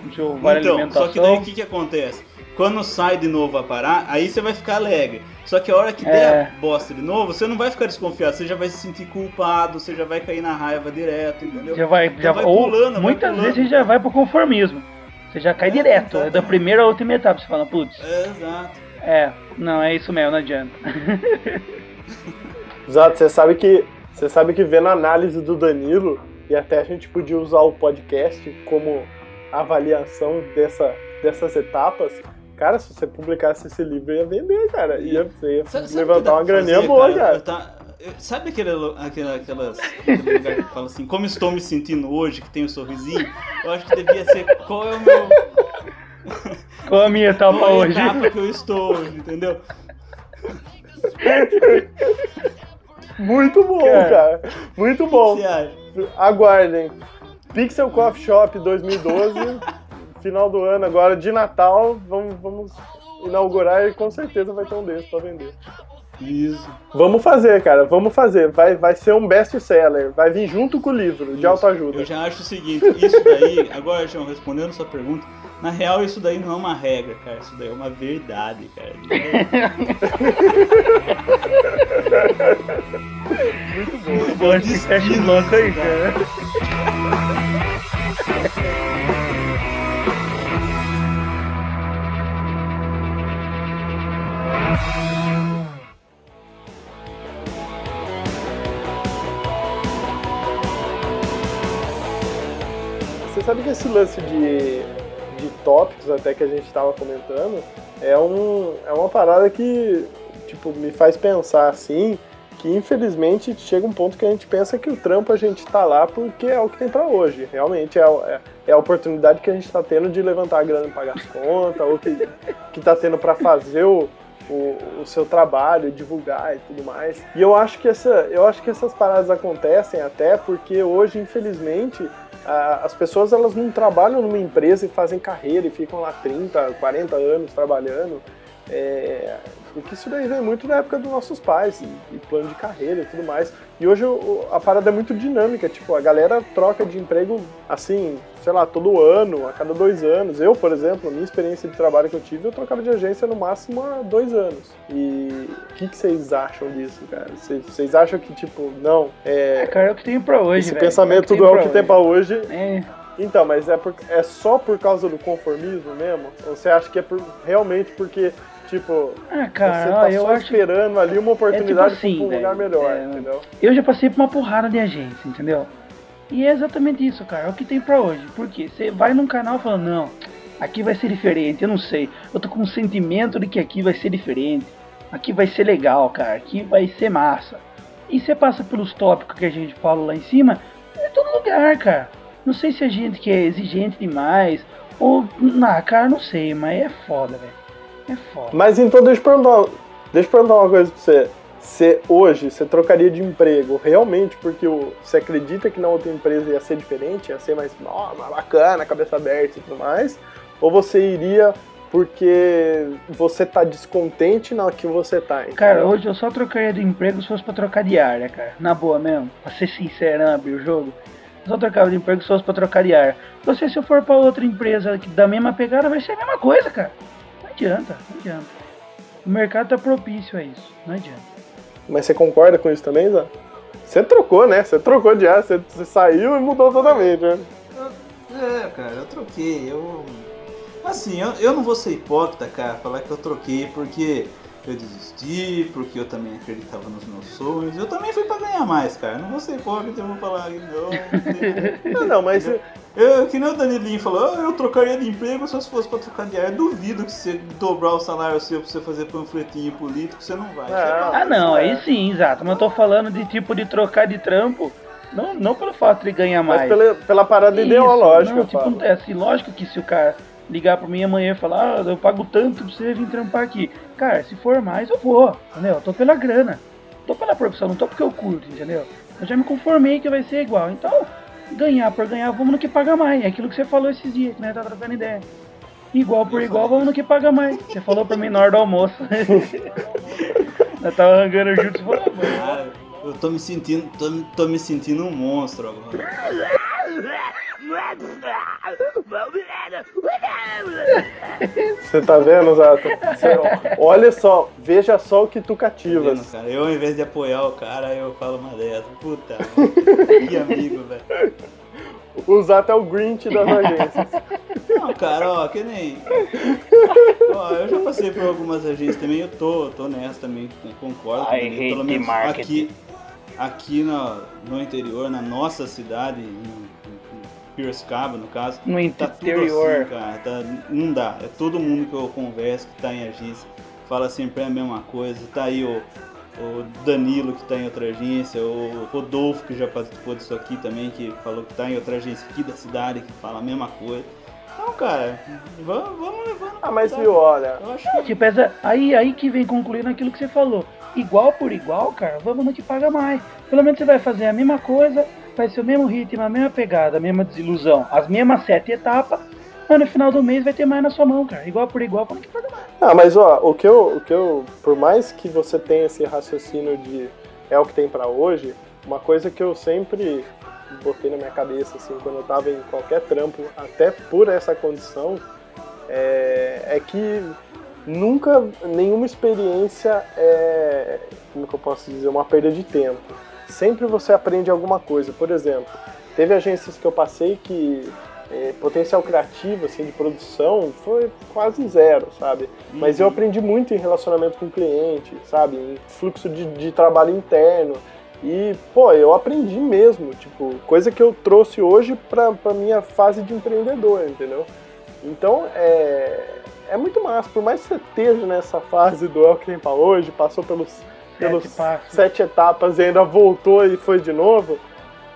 Deixa vale então, alimentação. só que daí o que, que acontece? Quando sai de novo a parar, aí você vai ficar alegre. Só que a hora que É. der a bosta de novo, você não vai ficar desconfiado, você já vai se sentir culpado, você já vai cair na raiva direto, entendeu? Já vai, já vai ou pulando, vai muitas pulando. vezes já vai pro conformismo. Você já cai É, direto, é da primeira a última etapa. Você fala, putz, É, exato. é, não, é isso mesmo, não adianta. Exato, você sabe que você sabe que vendo a análise do Danilo e até a gente podia usar o podcast como avaliação dessa, dessas etapas. Cara, se você publicasse esse livro, ia vender, cara. Ia, você ia Sabe- levantar uma graninha fazer, boa, cara. tá- eu- sabe aquele, aquela, aquelas, aquele lugar que fala assim, como estou me sentindo hoje, que tem o sorrisinho? Eu acho que devia ser qual é o meu. Qual a minha etapa qual é a hoje? etapa que eu estou hoje, entendeu? Muito bom, Cara. cara. Muito O bom. que você acha? Aguardem. Pixel Coffee Shop 2012, final do ano agora, de Natal. Vamos, vamos inaugurar e com certeza vai ter um desses pra vender. Isso. Vamos fazer, cara. Vamos fazer. Vai, vai ser um best-seller. Vai vir junto com o livro de autoajuda. Eu já acho o seguinte, isso daí, agora, João, respondendo sua pergunta, na real isso daí não é uma regra, cara, isso daí é uma verdade, cara. Muito bom. Bom, esse fecha o bloco aí, cara. Sabe que esse lance de, de tópicos até que a gente estava comentando, é, um, é uma parada que tipo, me faz pensar assim, que infelizmente chega um ponto que a gente pensa que o trampo a gente tá lá porque é o que tem para hoje. Realmente é, é, é, a oportunidade que a gente tá tendo de levantar a grana e pagar as contas, ou que, que tá tendo para fazer o, o, o, seu trabalho, divulgar e tudo mais. E eu acho que essa, eu acho que essas paradas acontecem até porque hoje, infelizmente, as pessoas elas não trabalham numa empresa e fazem carreira e ficam lá 30, 40 anos trabalhando. É, porque isso daí vem muito da época dos nossos pais, e, e plano de carreira e tudo mais. E hoje o, a parada é muito dinâmica, tipo, a galera troca de emprego assim, sei lá, todo ano, a cada dois anos. Eu, por exemplo, a minha experiência de trabalho que eu tive, eu trocava de agência no máximo há dois anos. E o que, que vocês acham disso, cara? Vocês, acham que, tipo, não, é. É, cara, é o que tem pra hoje, Esse velho. pensamento é do é o que tem pra hoje. É. Então, mas é, por, é só por causa do conformismo mesmo? Ou você acha que é por, realmente porque, tipo, Ah, cara, você tá eu só acho esperando ali uma oportunidade É tipo assim, pra um lugar melhor, é, entendeu? Eu já passei por uma porrada de agência, entendeu? E é exatamente isso, cara. É o que tem pra hoje. Por quê? Você vai num canal falando, não, aqui vai ser diferente, eu não sei. Eu tô com um sentimento de que aqui vai ser diferente. Aqui vai ser legal, cara. Aqui vai ser massa. E você passa pelos tópicos que a gente fala lá em cima, é todo lugar, cara. Não sei se a gente que é exigente demais, ou. Não, cara, não sei, mas é foda, velho. É foda. Mas então deixa eu perguntar, deixa eu perguntar uma coisa pra você. Você hoje, você trocaria de emprego realmente porque você acredita que na outra empresa ia ser diferente, ia ser mais, bacana, cabeça aberta e tudo mais? Ou você iria porque você tá descontente na que você tá? entendeu? Cara, hoje eu só trocaria de emprego se fosse pra trocar de área, cara. Na boa mesmo. Pra ser sincerão, abrir o jogo. Eu só trocava de emprego se fosse pra trocar de área. Você, se eu for pra outra empresa da mesma pegada, vai ser a mesma coisa, cara. Não adianta, não adianta. O mercado tá propício a isso. Não adianta. Mas você concorda com isso também, Zé? Você trocou, né? Você trocou de ar, você, você saiu e mudou totalmente, né? É, cara, eu troquei. Eu. Assim, eu, eu não vou ser hipócrita, cara, falar que eu troquei porque eu desisti, porque eu também acreditava nos meus sonhos. Eu também fui pra ganhar mais, cara. Não vou ser hipócrita, eu vou falar que não. não Não, mas Eu, que nem o Danilinho falou, "Ah, eu trocaria de emprego só se fosse pra trocar de ar. Eu duvido que você dobrar o salário seu pra você fazer panfletinho político, você não vai. Não. Ah, não, aí sim, exato. Mas eu tô falando de tipo de trocar de trampo. Não, não pelo fato de ganhar mas mais. pela, pela parada Isso, ideológica, não, tipo, é assim, lógico que se o cara ligar pra mim amanhã e falar, ah, eu pago tanto pra você vir trampar aqui. Cara, se for mais, eu vou, entendeu? Eu tô pela grana. Tô pela profissão, não tô porque eu curto, entendeu? Eu já me conformei que vai ser igual. Então, ganhar por ganhar, vamos no que paga mais. É aquilo que você falou esses dias, né? Tá trocando ideia. Igual por igual, vamos no que paga mais. Você falou pra mim na hora do almoço. eu tava rangando junto, você falou, "Ah, mano. Cara, eu tô me sentindo, tô, tô me sentindo um monstro agora. Você tá vendo, Zato? Olha só, veja só o que tu Tá cativas. vendo, cara? Eu, ao invés de apoiar o cara, eu falo uma dessa. Puta, que amigo, velho. O Zato é o Grinch das agências. Não, cara, ó, que nem. Ó, eu já passei por algumas agências também, eu tô, tô nessa também, concordo. I hate pelo menos marketing. aqui, aqui no, no interior, na nossa cidade, em Piracicaba, no caso, No tá tudo interior. assim, cara. Tá, não dá. É todo mundo que eu converso que tá em agência, fala sempre a mesma coisa. Tá aí o, o Danilo que tá em outra agência, o Rodolfo que já participou disso aqui também, que falou que tá em outra agência aqui da cidade, que fala a mesma coisa. Então, cara, vamos, vamos levando. Ah, mas viu, olha, Eu acho que Tipo, essa, aí, aí que vem concluir naquilo que você falou. Igual por igual, cara, vamos no que paga mais. Pelo menos você vai fazer a mesma coisa, vai ser o mesmo ritmo, a mesma pegada, a mesma desilusão, as mesmas sete etapas, mas no final do mês vai ter mais na sua mão, cara. Igual por igual, vamos no que paga mais. Ah, mas ó, o que eu, o que eu, por mais que você tenha esse raciocínio de é o que tem pra hoje, uma coisa que eu sempre botei na minha cabeça, assim, quando eu tava em qualquer trampo, até por essa condição, é, é que nunca, nenhuma experiência é, como que eu posso dizer, uma perda de tempo. Sempre você aprende alguma coisa. Por exemplo, teve agências que eu passei que é, potencial criativo, assim, de produção, foi quase zero, sabe? Mas eu aprendi muito em relacionamento com o cliente, sabe? Em fluxo de, de trabalho interno. E, pô, eu aprendi mesmo, tipo, coisa que eu trouxe hoje pra, pra minha fase de empreendedor, entendeu? Então, é, é muito massa. Por mais que você esteja nessa fase do El que vem pra hoje, passou pelos, pelos passos. sete etapas e ainda voltou e foi de novo,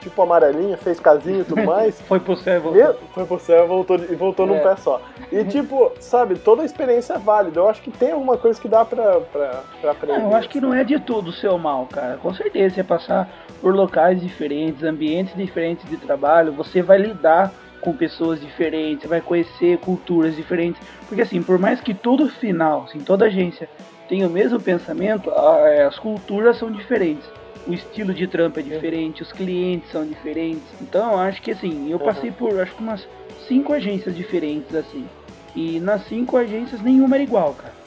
tipo amarelinha, fez casinho e tudo mais. Foi pro céu e voltou. Me- Foi pro céu voltou, e voltou num É. pé só. E tipo, sabe, toda a experiência é válida. Eu acho que tem alguma coisa que dá pra, pra, pra aprender. Não, eu acho que não é de tudo o seu mal, cara. Com certeza, você passar por locais diferentes, ambientes diferentes de trabalho, você vai lidar com pessoas diferentes, você vai conhecer culturas diferentes. Porque assim, por mais que todo final, assim, toda agência tenha o mesmo pensamento, é, as culturas são diferentes. O estilo de trampo é diferente, os clientes são diferentes. Então, acho que assim, eu passei por acho que umas cinco agências diferentes assim. E nas cinco agências nenhuma era igual, cara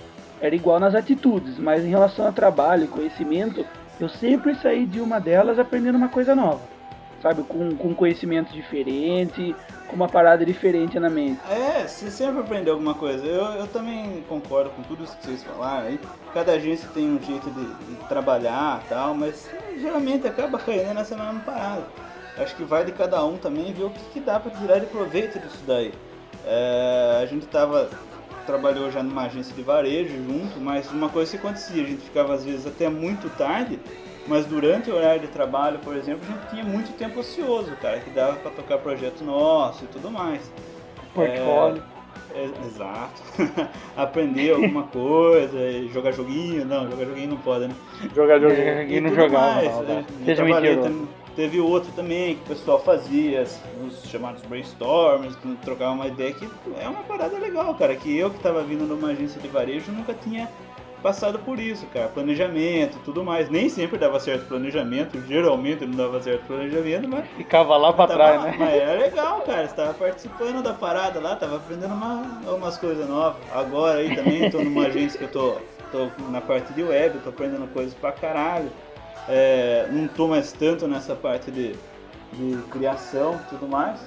era igual nas atitudes, mas em relação a trabalho e conhecimento, eu sempre saí de uma delas aprendendo uma coisa nova. Sabe, com, com conhecimento diferente, uma parada diferente na mente. É, você sempre aprendeu alguma coisa. Eu, eu também concordo com tudo isso que vocês falaram aí. Cada agência tem um jeito de, de trabalhar e tal, mas geralmente acaba caindo nessa mesma parada. Acho que vai de cada um também ver o que, que dá pra tirar de proveito disso daí. É, a gente tava trabalhou já numa agência de varejo junto, mas uma coisa que acontecia, a gente ficava às vezes até muito tarde, mas durante o horário de trabalho, por exemplo, a gente tinha muito tempo ocioso, cara, que dava pra tocar projeto nosso e tudo mais. Portfólio. É, exato. Aprender alguma coisa, jogar joguinho, não, jogar joguinho não pode, né? Jogar joguinho. E não jogava, mais, não, né? Seja Teve outro também que o pessoal fazia, os chamados brainstorms, que trocava uma ideia que é uma parada legal, cara. Que eu que tava vindo numa agência de varejo nunca tinha passado por isso, cara. Planejamento e tudo mais. Nem sempre dava certo planejamento, geralmente não dava certo planejamento, mas Ficava lá pra trás, lá, né? Mas era legal, cara. Você tava participando da parada lá, tava aprendendo uma, umas coisas novas. Agora aí também tô numa agência que eu tô, tô na parte de web, tô aprendendo coisas pra caralho. É, não tô mais tanto nessa parte de, de criação e tudo mais.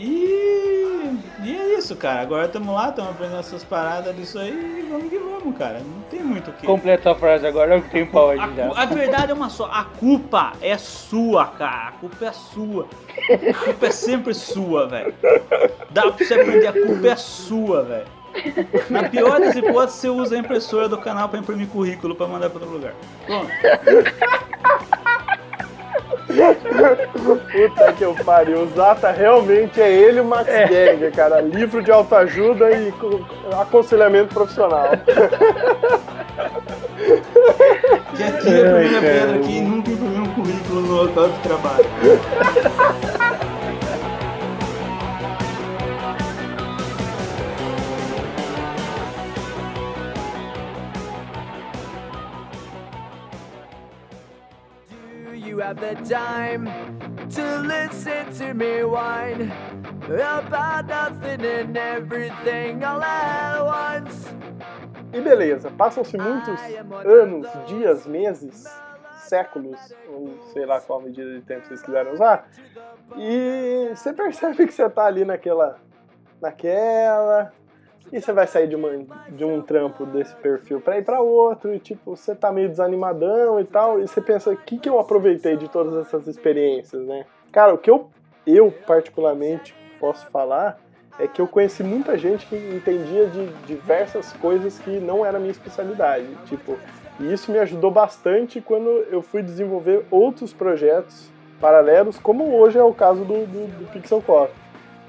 E, e é isso, cara. Agora estamos lá, estamos aprendendo essas paradas disso aí e vamos que vamos, cara. Não tem muito o que. Completa a frase agora, o que tem pra hoje A, já. a verdade é uma só. A culpa é sua, cara. A culpa é sua. A culpa é sempre sua, velho. Dá pra você aprender. A culpa é sua, velho. Na pior das hipóteses, você usa a impressora do canal pra imprimir currículo pra mandar pra outro lugar. Pronto. Puta que eu pariu. O Zata realmente é ele o Max Geringer, cara. Livro de autoajuda e co- aconselhamento profissional. Que aqui é a primeira pedra que nunca imprimiu um currículo no local de trabalho. You have the time to listen to me whine about nothing and everything all at once? E beleza, passam-se muitos anos, dias, meses, séculos, ou sei lá qual medida de tempo vocês quiserem usar, e você percebe que você tá ali naquela. naquela. E você vai sair de, uma, de um trampo desse perfil pra ir pra outro, e tipo, você tá meio desanimadão e tal, e você pensa, o que, que eu aproveitei de todas essas experiências, né? Cara, o que eu, eu particularmente posso falar é que eu conheci muita gente que entendia de diversas coisas que não era minha especialidade. Tipo, e isso me ajudou bastante quando eu fui desenvolver outros projetos paralelos, como hoje é o caso do, do, do Pixel Coffee.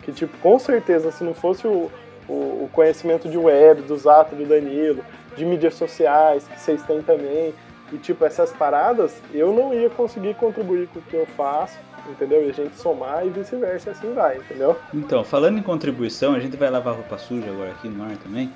Que, tipo, com certeza, se não fosse o, o, o conhecimento de web, do Zato, do Danilo, de mídias sociais, que vocês têm também, e, tipo, essas paradas, eu não ia conseguir contribuir com o que eu faço, entendeu? E a gente somar e vice-versa, assim vai, entendeu? Então, falando em contribuição, a gente vai lavar roupa suja agora aqui no ar também.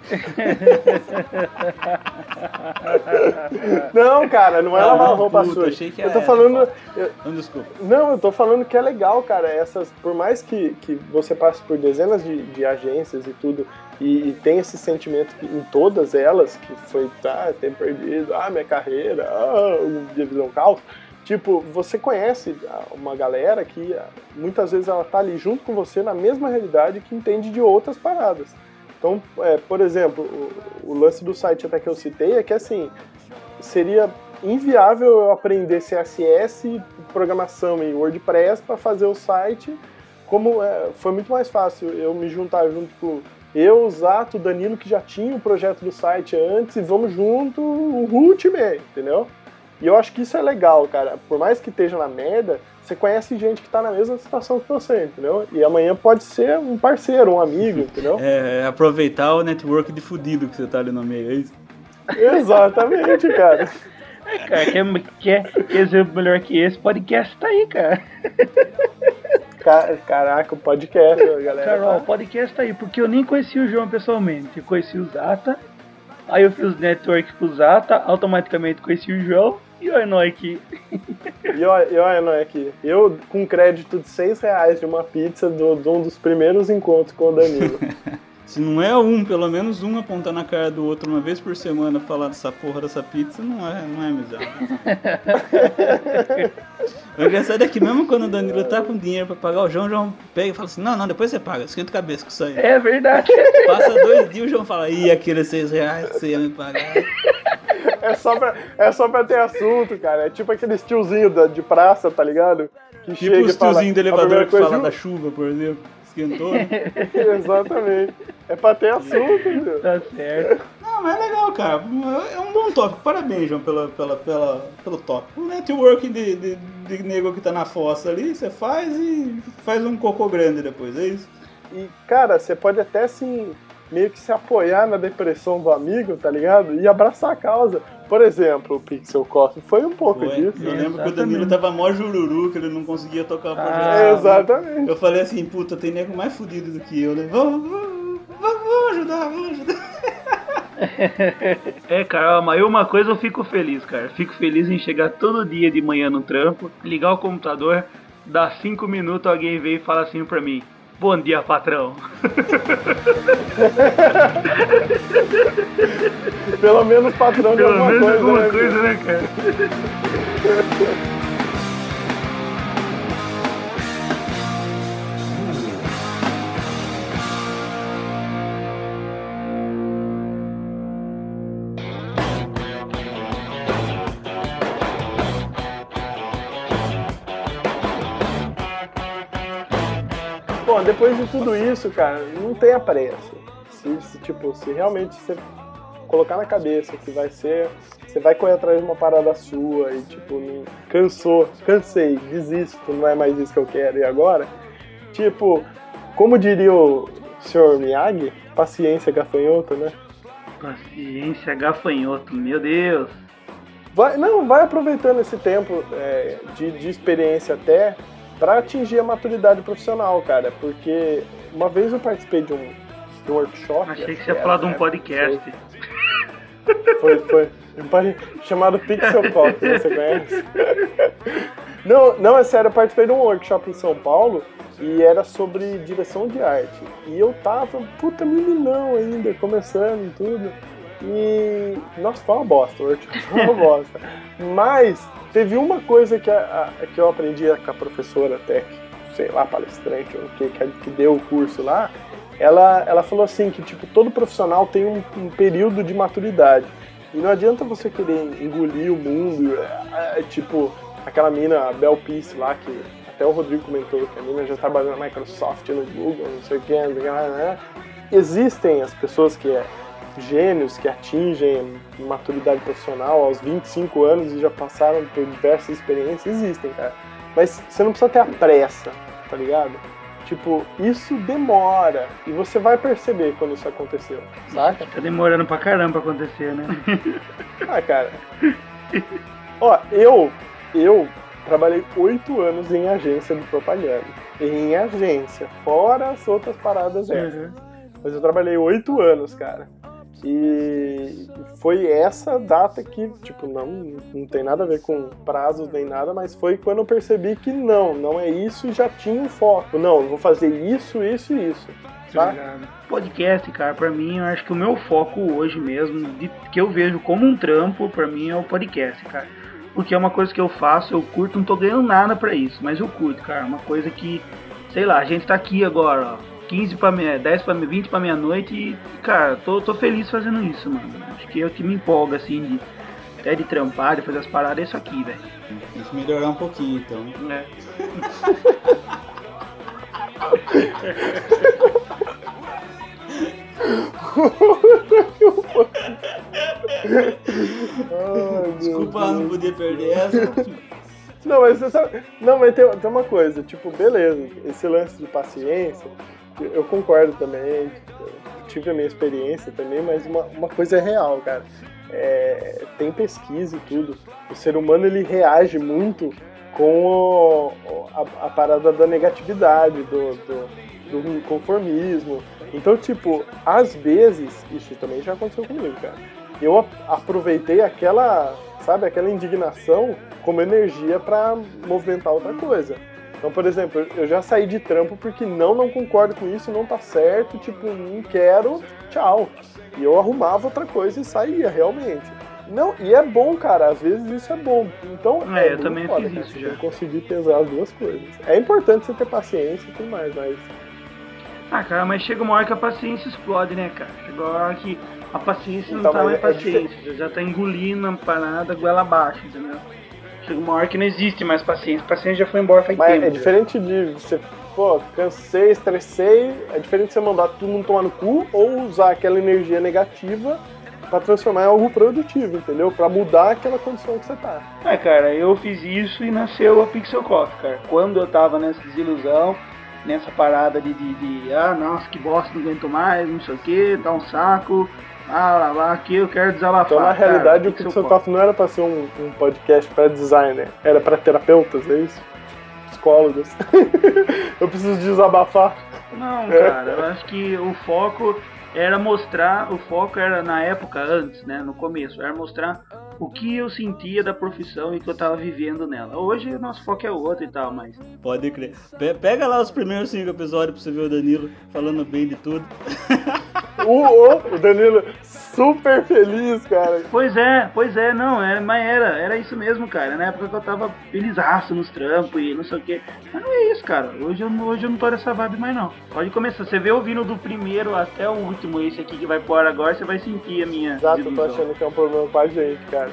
Não, cara, não é Ah, lavar roupa puta, suja. achei que eu tô era falando. eu- Não, desculpa. não, eu tô falando que é legal, cara. Essas, por mais que, que você passe por dezenas de, de agências e tudo, e, e tem esse sentimento que, em todas elas, que foi, tá, ter perdido, ah, minha carreira, ah, divisão caos. Tipo, você conhece uma galera que ah, muitas vezes ela tá ali junto com você na mesma realidade que entende de outras paradas. Então, é, por exemplo, o, o lance do site até que eu citei é que assim, seria inviável eu aprender CSS, programação e WordPress para fazer o site como é, foi muito mais fácil eu me juntar junto com eu, o Zato, o Danilo, que já tinha o projeto do site antes, e vamos junto, o Ultimate, entendeu? E eu acho que isso é legal, cara. Por mais que esteja na merda, você conhece gente que tá na mesma situação que você, entendeu? E amanhã pode ser um parceiro, um amigo, entendeu? É, aproveitar o network de fudido que você tá ali no meio, é isso? Exatamente, cara. Cara, quer, quer, quer exemplo melhor que esse? Podcast tá aí, cara. Ca- Caraca, o podcast, a galera. Carol, o tá- podcast tá aí, porque eu nem conheci o João pessoalmente. Eu conheci o Zata, aí eu fiz network com o Zata, automaticamente conheci o João e olha nós aqui. E olha, e é que eu, com crédito de 6 reais de uma pizza do, de um dos primeiros encontros com o Danilo. Se não é um, pelo menos um apontar na cara do outro uma vez por semana falar dessa porra dessa pizza, não é, não é amizade. o engraçado é que mesmo quando o Danilo tá com dinheiro pra pagar, o João, o João pega e fala assim, não, não, depois você paga, esquenta cabeça com isso aí. É verdade. Passa dois dias o João fala, ih, aqueles seis reais que você ia me pagar. É só, pra, é só pra ter assunto, cara. É tipo aqueles tiozinhos da- de praça, tá ligado? Que Tipo chega os tiozinhos do a elevador que fala da chuva, por exemplo. Esquentou, né? Exatamente. É pra ter assunto, meu. Tá certo. Não, mas é legal, cara. É um bom tópico. Parabéns, João, pela, pela, pela, pelo tópico. O networking de, de, de nego que tá na fossa ali, você faz e faz um cocô grande depois, é isso? E, cara, você pode até, assim, meio que se apoiar na depressão do amigo, tá ligado? E abraçar a causa. Por exemplo, o Pixel Coffee foi um pouco Foi. disso. Eu lembro que o Danilo Exatamente. tava mó jururu, que ele não conseguia tocar projeto. Ah, Exatamente. Eu falei assim, puta, tem nego mais fudido do que eu, né? Vamos, vamos, vamos, vamos ajudar, vamos ajudar. É, cara, mas eu uma coisa eu fico feliz, cara. Fico feliz em chegar todo dia de manhã no trampo, ligar o computador, dar cinco minutos, alguém vem e fala assim pra mim. Bom dia, patrão. Pelo menos patrão de Pelo alguma menos coisa, alguma né? coisa, né, cara? Depois de tudo isso, cara, não tenha pressa. Se, se, tipo, se realmente você colocar na cabeça que vai ser. Você vai correr atrás de uma parada sua e, tipo, não, cansou, cansei, desisto, não é mais isso que eu quero e agora. Tipo, como diria o Sr. Miyagi, paciência gafanhoto, né? Paciência, gafanhoto, meu Deus. Vai, não, vai aproveitando esse tempo é, de, de experiência até para atingir a maturidade profissional, cara. Porque uma vez eu participei de um, de um workshop. Achei que você ia falar de um né? podcast. Foi, foi. Chamado Pixel Pop, você conhece? Não, não, é sério, eu participei de um workshop em São Paulo e era sobre direção de arte. E eu tava, puta, meninão ainda, começando e tudo. E. Nossa, foi uma bosta, o foi uma bosta. Mas teve uma coisa que, a- a- que eu aprendi com a professora até, sei lá, palestrante, ou que, que, que deu o curso lá. Ela, ela falou assim que tipo todo profissional tem um, um período de maturidade e não adianta você querer engolir o mundo é, é, tipo aquela mina a Bel Peace lá que até o Rodrigo comentou que a mina já trabalhou na Microsoft no Google não sei o que não o né? existem as pessoas que é gênios que atingem maturidade profissional aos 25 anos e já passaram por diversas experiências existem cara mas você não precisa ter a pressa tá ligado Tipo, isso demora e você vai perceber quando isso aconteceu, saca? Tá demorando pra caramba pra acontecer, né? Ah, cara. Ó, eu, eu trabalhei oito anos em agência de propaganda. Em agência, fora as outras paradas extras. Mas eu trabalhei oito anos, cara. E foi essa data que, tipo, não, não tem nada a ver com prazos nem nada, mas foi quando eu percebi que não, não é isso e já tinha um foco. Não, eu vou fazer isso, isso e isso. Tá? Podcast, cara, pra mim, eu acho que o meu foco hoje mesmo, de- que eu vejo como um trampo, pra mim é o podcast, cara. Porque é uma coisa que eu faço, eu curto, não tô ganhando nada pra isso, mas eu curto, cara. Uma coisa que, sei lá, a gente tá aqui agora, ó, 15 pra meia, 10 pra meia, 20 pra meia-noite e, cara, tô, tô feliz fazendo isso, mano. Acho que é o que me empolga, assim, de, até de trampar, de fazer as paradas, é isso aqui, velho. Tem que melhorar um pouquinho, então. É. Desculpa, Deus. não podia perder essa. Não, mas você sabe. Não, mas tem, tem uma coisa, tipo, beleza, esse lance de paciência, eu concordo também, tive a minha experiência também, mas uma, uma coisa é real, cara. É, tem pesquisa e tudo. O ser humano ele reage muito com o- a, a parada da negatividade, do, do, do conformismo. Então, tipo, às vezes, isso também já aconteceu comigo, cara. Eu aproveitei aquela, sabe, aquela indignação como energia pra movimentar outra coisa. Então, por exemplo, eu já saí de trampo porque não, não concordo com isso, não tá certo, tipo, não quero, tchau. E eu arrumava outra coisa e saía, realmente. Não, e é bom, cara, às vezes isso é bom. Então, É, eu muito também foda, fiz cara, isso já. tem que conseguir pesar as duas coisas. É importante você ter paciência e tudo mais, mas Ah, cara, mas chega uma hora que a paciência explode, né, cara? Chega uma hora que a paciência não Então, tá mas mais é paciência, já tá engolindo a parada goela abaixo, entendeu? Uma hora que não existe mais paciência, a paciência já foi embora faz Mas tempo. é diferente de você, pô, cansei, estressei, é diferente de você mandar todo mundo tomar no cu ou usar aquela energia negativa pra transformar em algo produtivo, entendeu? Pra mudar aquela condição que você tá. É, cara, eu fiz isso e nasceu a Pixel Coffee, cara. Quando eu tava nessa desilusão, nessa parada de, de, de, ah, nossa, que bosta, não aguento mais, não sei o que, tá um saco, ah, lá, lá, aqui eu quero desabafar. Então, na cara, realidade, o Pixel Pixel Coffee. Coffee não era pra ser um, um podcast pra designer, era pra terapeutas, é isso? Psicólogos. eu preciso desabafar. Não, cara, eu acho que o foco era mostrar, o foco era na época antes, né, no começo, era mostrar o que eu sentia da profissão e que eu tava vivendo nela. Hoje o nosso foco é outro e tal, mas Pode crer. Pe- Pega lá os primeiros cinco episódios pra você ver o Danilo falando bem de tudo. O, o, Danilo, super feliz, cara. Pois é, pois é, não, é, mas era, era isso mesmo, cara. Na época que eu tava felizaço nos trampos e não sei o que. Mas não é isso, cara. Hoje eu, não- hoje eu não tô nessa vibe mais não. Pode começar. Você vê ouvindo do primeiro até o último, esse aqui que vai ar agora, você vai sentir a minha. Exato, eu tô achando que é um problema pra gente, cara.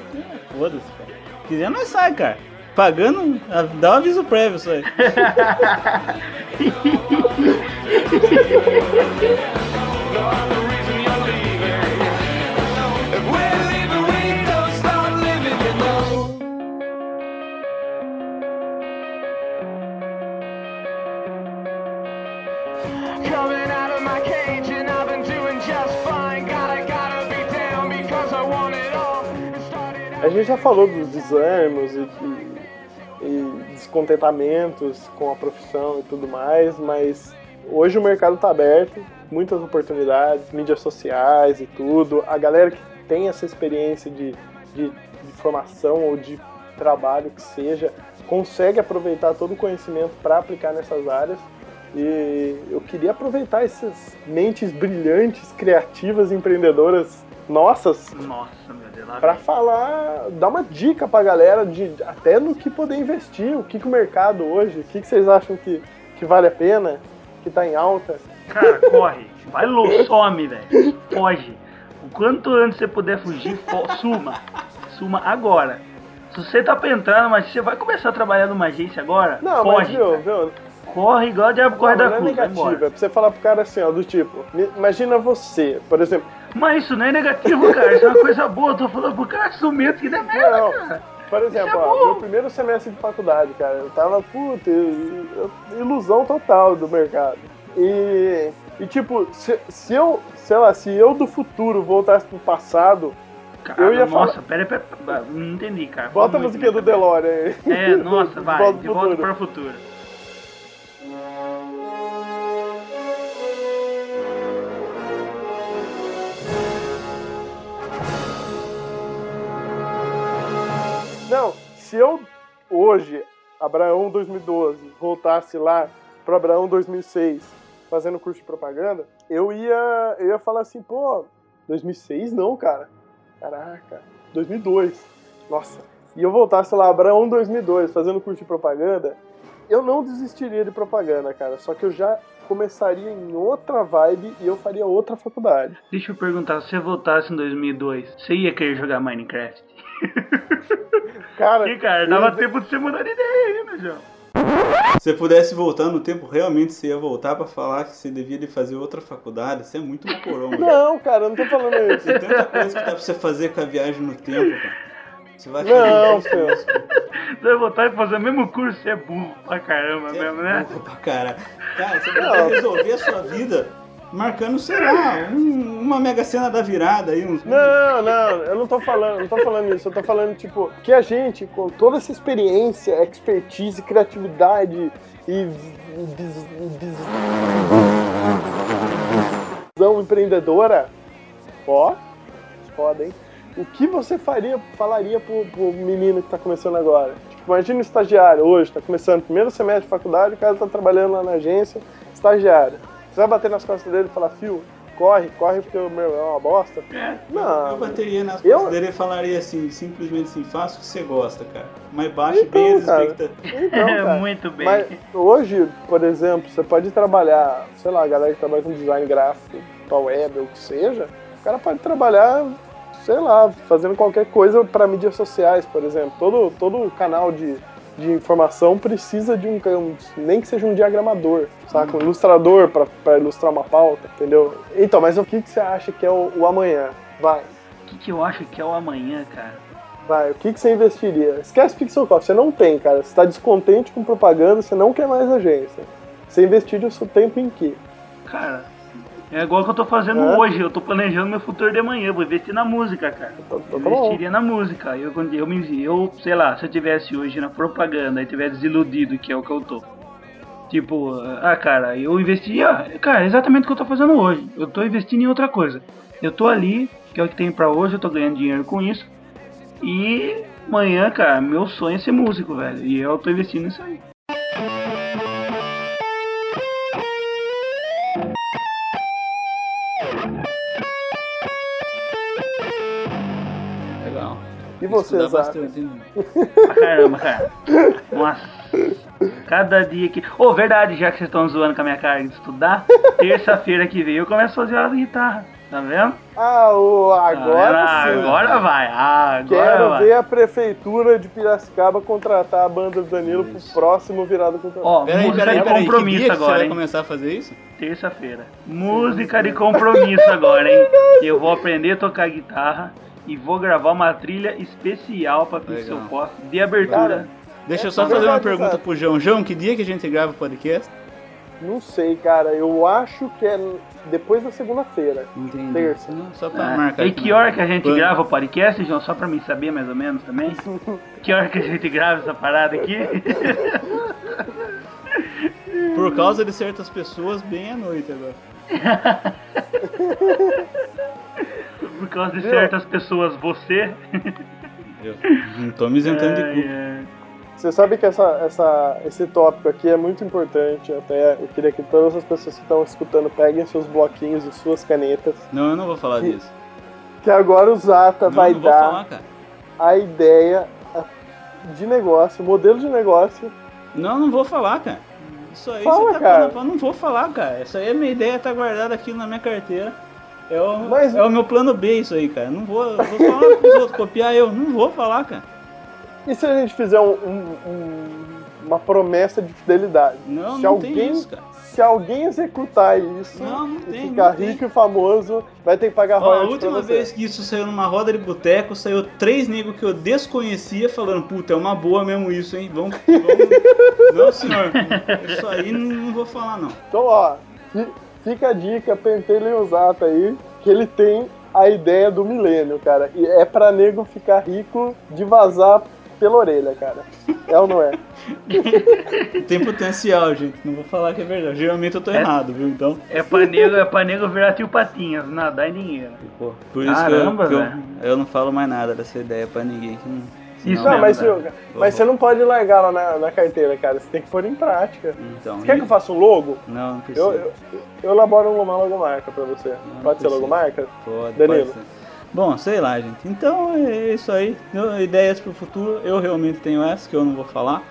Foda-se, cara. Quiser, nós sai, cara. Pagando, dá um aviso prévio isso aí. A gente já falou dos desânimos e, e- e descontentamentos com a profissão e tudo mais, mas hoje o mercado está aberto, muitas oportunidades, mídias sociais e tudo. A galera que tem essa experiência de, de, de formação ou de trabalho que seja, consegue aproveitar todo o conhecimento para aplicar nessas áreas. E eu queria aproveitar essas mentes brilhantes, criativas, empreendedoras nossas Nossa, Pra vem. falar, dar uma dica pra galera de até no que poder investir, o que, que o mercado hoje, o que, que vocês acham que, que vale a pena, que tá em alta. Cara, corre. Vai louco, some, velho. Foge. O quanto antes você puder fugir, suma. Suma agora. Se você tá pra entrar numa você vai começar a trabalhar numa agência agora? Não, mas Foge. viu, viu? Corre igual o diabo corre Não, da não é cruz, negativa, é pra você falar pro cara assim, ó, do tipo, imagina você, por exemplo, Mas isso não é negativo, cara. Isso é uma coisa boa. Eu tô falando pro cara que medo que Não, cara. por exemplo, Isso é ó, meu primeiro semestre de faculdade, cara, eu tava, puta, eu- eu- ilusão total do mercado. E, e tipo, se, se eu, sei lá, se eu do futuro voltasse pro passado, Cara, Eu ia nossa, falar- pera, pera, pera, não entendi, cara. bota a musiquinha do. DeLorean aí. É, nossa, vai. Volta De volta para o futuro. Não, se eu hoje, Abraão 2012, voltasse lá para Abraão 2006, fazendo curso de propaganda, eu ia, eu ia falar assim, pô, 2006 não, cara. Caraca, 2002. Nossa. E eu voltasse lá, Abraão 2002, fazendo curso de propaganda, eu não desistiria de propaganda, cara. Só que eu já começaria em outra vibe e eu faria outra faculdade. Deixa eu perguntar, se você voltasse em 2002, você ia querer jogar Minecraft? Cara, cara, eu dava dizer- tempo de você mudar de ideia aí, né, João? Se você pudesse voltar no tempo, realmente você ia voltar pra falar que você devia de fazer outra faculdade. Você é muito coronga. Não, cara, eu não tô falando isso. Tem tanta coisa que dá pra você fazer com a viagem no tempo, cara. Você vai Não, filho. Você vai voltar e fazer o mesmo curso, você é burro pra caramba Você mesmo, é né? burro pra caralho. Cara, você vai resolver a sua vida marcando, sei lá, um- uma mega cena da virada aí, uns. Não, não, eu não tô falando, não tô falando isso, eu tô falando, tipo, que a gente, com toda essa experiência, expertise, criatividade e visão empreendedora, ó, foda, hein? O que você faria, falaria pro, pro menino que tá começando agora? Tipo, imagina um estagiário hoje, tá começando primeiro semestre de faculdade, o cara tá trabalhando lá na agência, estagiário. Você vai bater nas costas dele e falar, fio, corre, corre porque o meu é uma bosta? Não. Eu bateria nas Eu- costas dele e falaria assim, simplesmente assim, faça o que você gosta, cara. Mas baixe bem Então, as cara. expectativas. Então, cara, Muito bem. Mas hoje, por exemplo, você pode trabalhar, sei lá, a galera que trabalha com design gráfico, pra web ou o que seja, o cara pode trabalhar, sei lá, fazendo qualquer coisa para mídias sociais, por exemplo. Todo, todo canal de, de informação precisa de um, nem que seja um diagramador, saca? Um ilustrador para ilustrar uma pauta, entendeu? Então, mas o que, que você acha que é o, o amanhã? Vai. O que, que eu acho que é o amanhã, cara? Vai, o que, que você investiria? Esquece Pixel Coffee, você não tem, cara. Você tá descontente com propaganda, você não quer mais agência. Você investiria o seu tempo em quê? Cara, é igual que eu tô fazendo Hã? hoje. Eu tô planejando meu futuro de amanhã. Vou investir na música, cara. Tá, tá Eu bom. investiria na música. Eu, quando eu, me, eu, sei lá, se eu tivesse hoje na propaganda e tivesse desiludido, que é o que eu tô. Tipo, ah, cara, eu investia. Cara, exatamente o que eu tô fazendo hoje. Eu tô investindo em outra coisa. Eu tô ali, que é o que tem pra hoje, eu tô ganhando dinheiro com isso. E amanhã, cara, meu sonho é ser músico, velho. E eu tô investindo nisso aí. E você, né? Pra caramba, cara. Nossa. Cada dia que. Ô, verdade, já que vocês estão zoando com a minha cara de estudar, terça-feira que vem eu começo a fazer aula de guitarra. Tá vendo? Ah, o, agora Ah, sim. Agora vai. Ah, agora Quero vai. ver a prefeitura de Piracicaba contratar a banda do Danilo pro próximo virado com Ó, Peraí, música peraí, de peraí. Que compromisso que você agora, vai hein? começar a fazer isso? Terça-feira. Música de compromisso agora, hein? Eu vou aprender a tocar guitarra e vou gravar uma trilha especial pra Pixel Legal. Pop de abertura. Deixa eu só É fazer uma pergunta pro João. João, que dia que a gente grava o podcast? Não sei, cara. Eu acho que é depois da segunda-feira. Entendi. Terça. Não, Só pra Ah, marcar e que hora que a gente Quando? grava o podcast, João? Só pra mim saber mais ou menos também. que hora que a gente grava essa parada aqui? Por causa de certas pessoas, bem à noite agora. Por causa de certas pessoas, você. Eu não tô me isentando de Ai, culpa. ai. Você sabe que essa, essa, esse tópico aqui é muito importante. Até eu queria que todas as pessoas que estão escutando peguem seus bloquinhos e suas canetas. Não, eu não vou falar Que- disso. Que agora o Zata Não, vai não dar falar, cara. a ideia de negócio, modelo de negócio. Não, não vou falar, cara. Isso aí Fala, você tá cara. falando, não vou falar, cara. Isso aí é minha ideia, tá guardada aqui na minha carteira. É o, Mas- é o meu plano B isso aí, cara. Não vou, vou falar pros outros copiar eu. Não vou falar, cara. E se a gente fizer um- um- um- uma promessa de fidelidade? Não, se não alguém, tem isso, cara. Se alguém executar isso Não, não e tem, ficar não tem. rico e famoso, vai ter que pagar Ó, a royalties última vez que isso saiu numa roda de boteco, saiu três negros que eu desconhecia falando, puta, é uma boa mesmo isso, hein? Vamos. vamos... não, senhor. Isso aí não, vou falar, não. Então, ó, fica a dica, pentelem o Zata aí, que ele tem a ideia do milênio, cara. E é pra nego ficar rico de vazar pela orelha, cara. É ou não é? Tem potencial, gente. Não vou falar que é verdade. Geralmente eu tô É. errado, viu? Então. É pra nego, é pra nego virar tio Patinhas, nadar em dinheiro. Pô, por isso Caramba, que, eu, que eu, eu não falo mais nada dessa ideia pra ninguém. Que não, Isso senão- Não, mas, mas você não pode largar lá na, na carteira, cara. Você tem que pôr em prática. Então, Você quer e- que eu faça um logo? Não, não precisa. Eu, eu, eu elaboro uma logomarca pra você. Não pode ser logomarca? Pode, Danilo. pode ser. Bom, sei lá, gente. Então é isso aí. Ideias pro futuro, eu realmente tenho essa que eu não vou falar.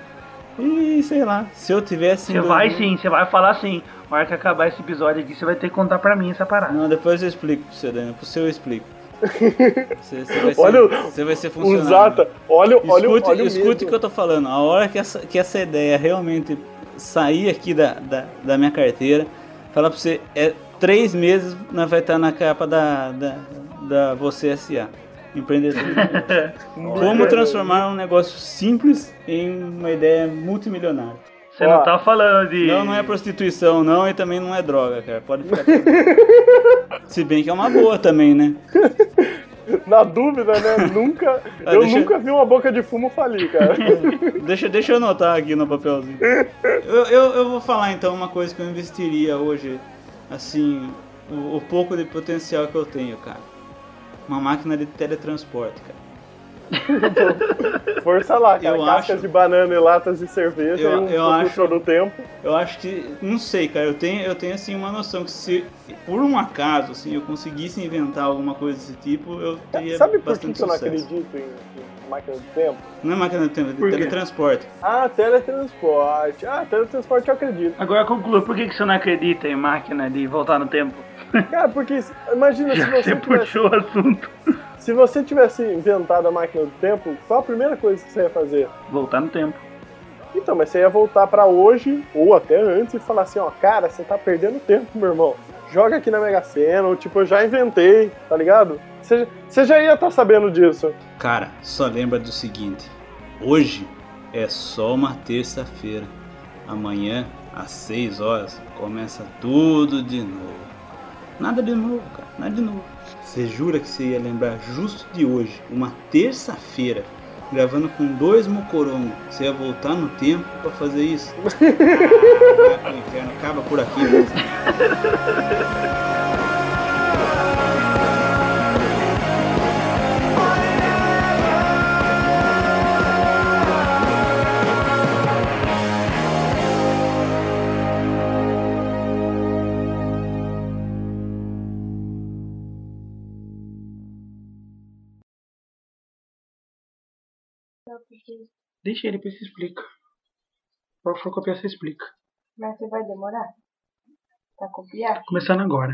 E sei lá, se eu tivesse. Você em vai 2000 sim, você vai falar sim. Na hora que acabar esse episódio aqui, você vai ter que contar pra mim essa parada. Não, depois eu explico pro você, Daniel. Pro seu eu explico. Você, você vai ser, Olha o- você vai ser funcionário. Olha, olha, Escute, olha o escute o que eu tô falando. A hora que essa, que essa ideia realmente sair aqui da, da, da minha carteira, falar pra você, é três meses nós vai estar na capa da, da, da Você S.A. Empreendedor. Como transformar um negócio simples em uma ideia multimilionária. Você Ó. não tá falando de. Não, não é prostituição, não, e também não é droga, cara. Pode ficar. Se bem que é uma boa também, né? Na dúvida, né? nunca. Ah, eu deixa- nunca vi uma boca de fumo falir, cara. Deixa, deixa eu anotar aqui no papelzinho. Eu, eu, eu vou falar então uma coisa que eu investiria hoje, assim, o, o pouco de potencial que eu tenho, cara. Uma máquina de teletransporte, cara. Força lá, cara. Eu Cascas acho- de banana e latas de cerveja Eu- e um eu acho- show do tempo. Eu acho que, não sei, cara, eu tenho, eu tenho assim uma noção que se por um acaso, assim, eu conseguisse inventar alguma coisa desse tipo, eu teria Sabe por que, bastante que eu não sucesso. acredito em, em máquina do tempo? Não é máquina de tempo, é teletransporte. Ah, teletransporte. Ah, teletransporte eu acredito. Agora conclua, por que, que você não acredita em máquina de voltar no tempo? Cara, porque se- imagina se Já que você você tivesse, puxou o assunto. Se você tivesse inventado a máquina do tempo, qual a primeira coisa que você ia fazer? Voltar no tempo. Então, mas você ia voltar pra hoje ou até antes e falar assim, ó, cara, você tá perdendo tempo, meu irmão. Joga aqui na Mega Sena, ou tipo, eu já inventei, tá ligado? Você, você já ia estar sabendo disso. Cara, só lembra do seguinte: hoje é só uma terça-feira. Amanhã, às 6 horas, começa tudo de novo. Nada de novo, cara, nada de novo. Você jura que você ia lembrar justo de hoje, uma terça-feira, gravando com dois mocorongos? Você ia voltar no tempo pra fazer isso? Ah, o inferno acaba por aqui. mesmo. Deixa ele, depois você explica. Por for copiar, você explica. Mas você vai demorar? Pra copiar? Começando agora.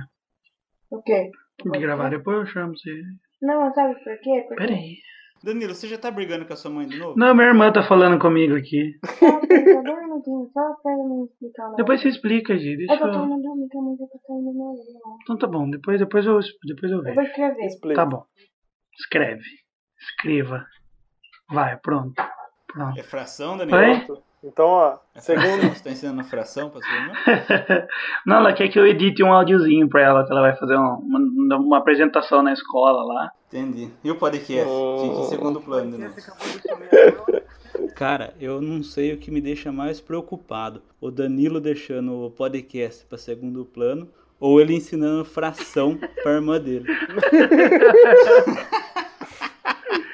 O quê? Vou gravar depois eu chamo você. Não, sabe por quê? Porque Pera aí. Danilo, você já tá brigando com a sua mãe de novo? Não, minha irmã tá falando comigo aqui. Só minutinho, só pra me explicar Depois você explica, Gi. Deixa eu tô eu... indo dormir, que a mãe já tá. Então tá bom. Depois, depois, eu, depois eu Eu vou vejo. escrever. Explica. Tá bom. Escreve. Escreva. Vai, pronto. Pronto. É fração, Danilo? Oi? Então, ó, É segundo. fração? Você tá ensinando fração pra sua irmã? Não, ela quer que eu edite um áudiozinho pra ela, que ela vai fazer uma, uma, uma apresentação na escola lá. Entendi. E o podcast? Oh. Fica em segundo plano novo. Cara, eu não sei o que me deixa mais preocupado. O Danilo deixando o podcast pra segundo plano ou ele ensinando fração pra irmã dele.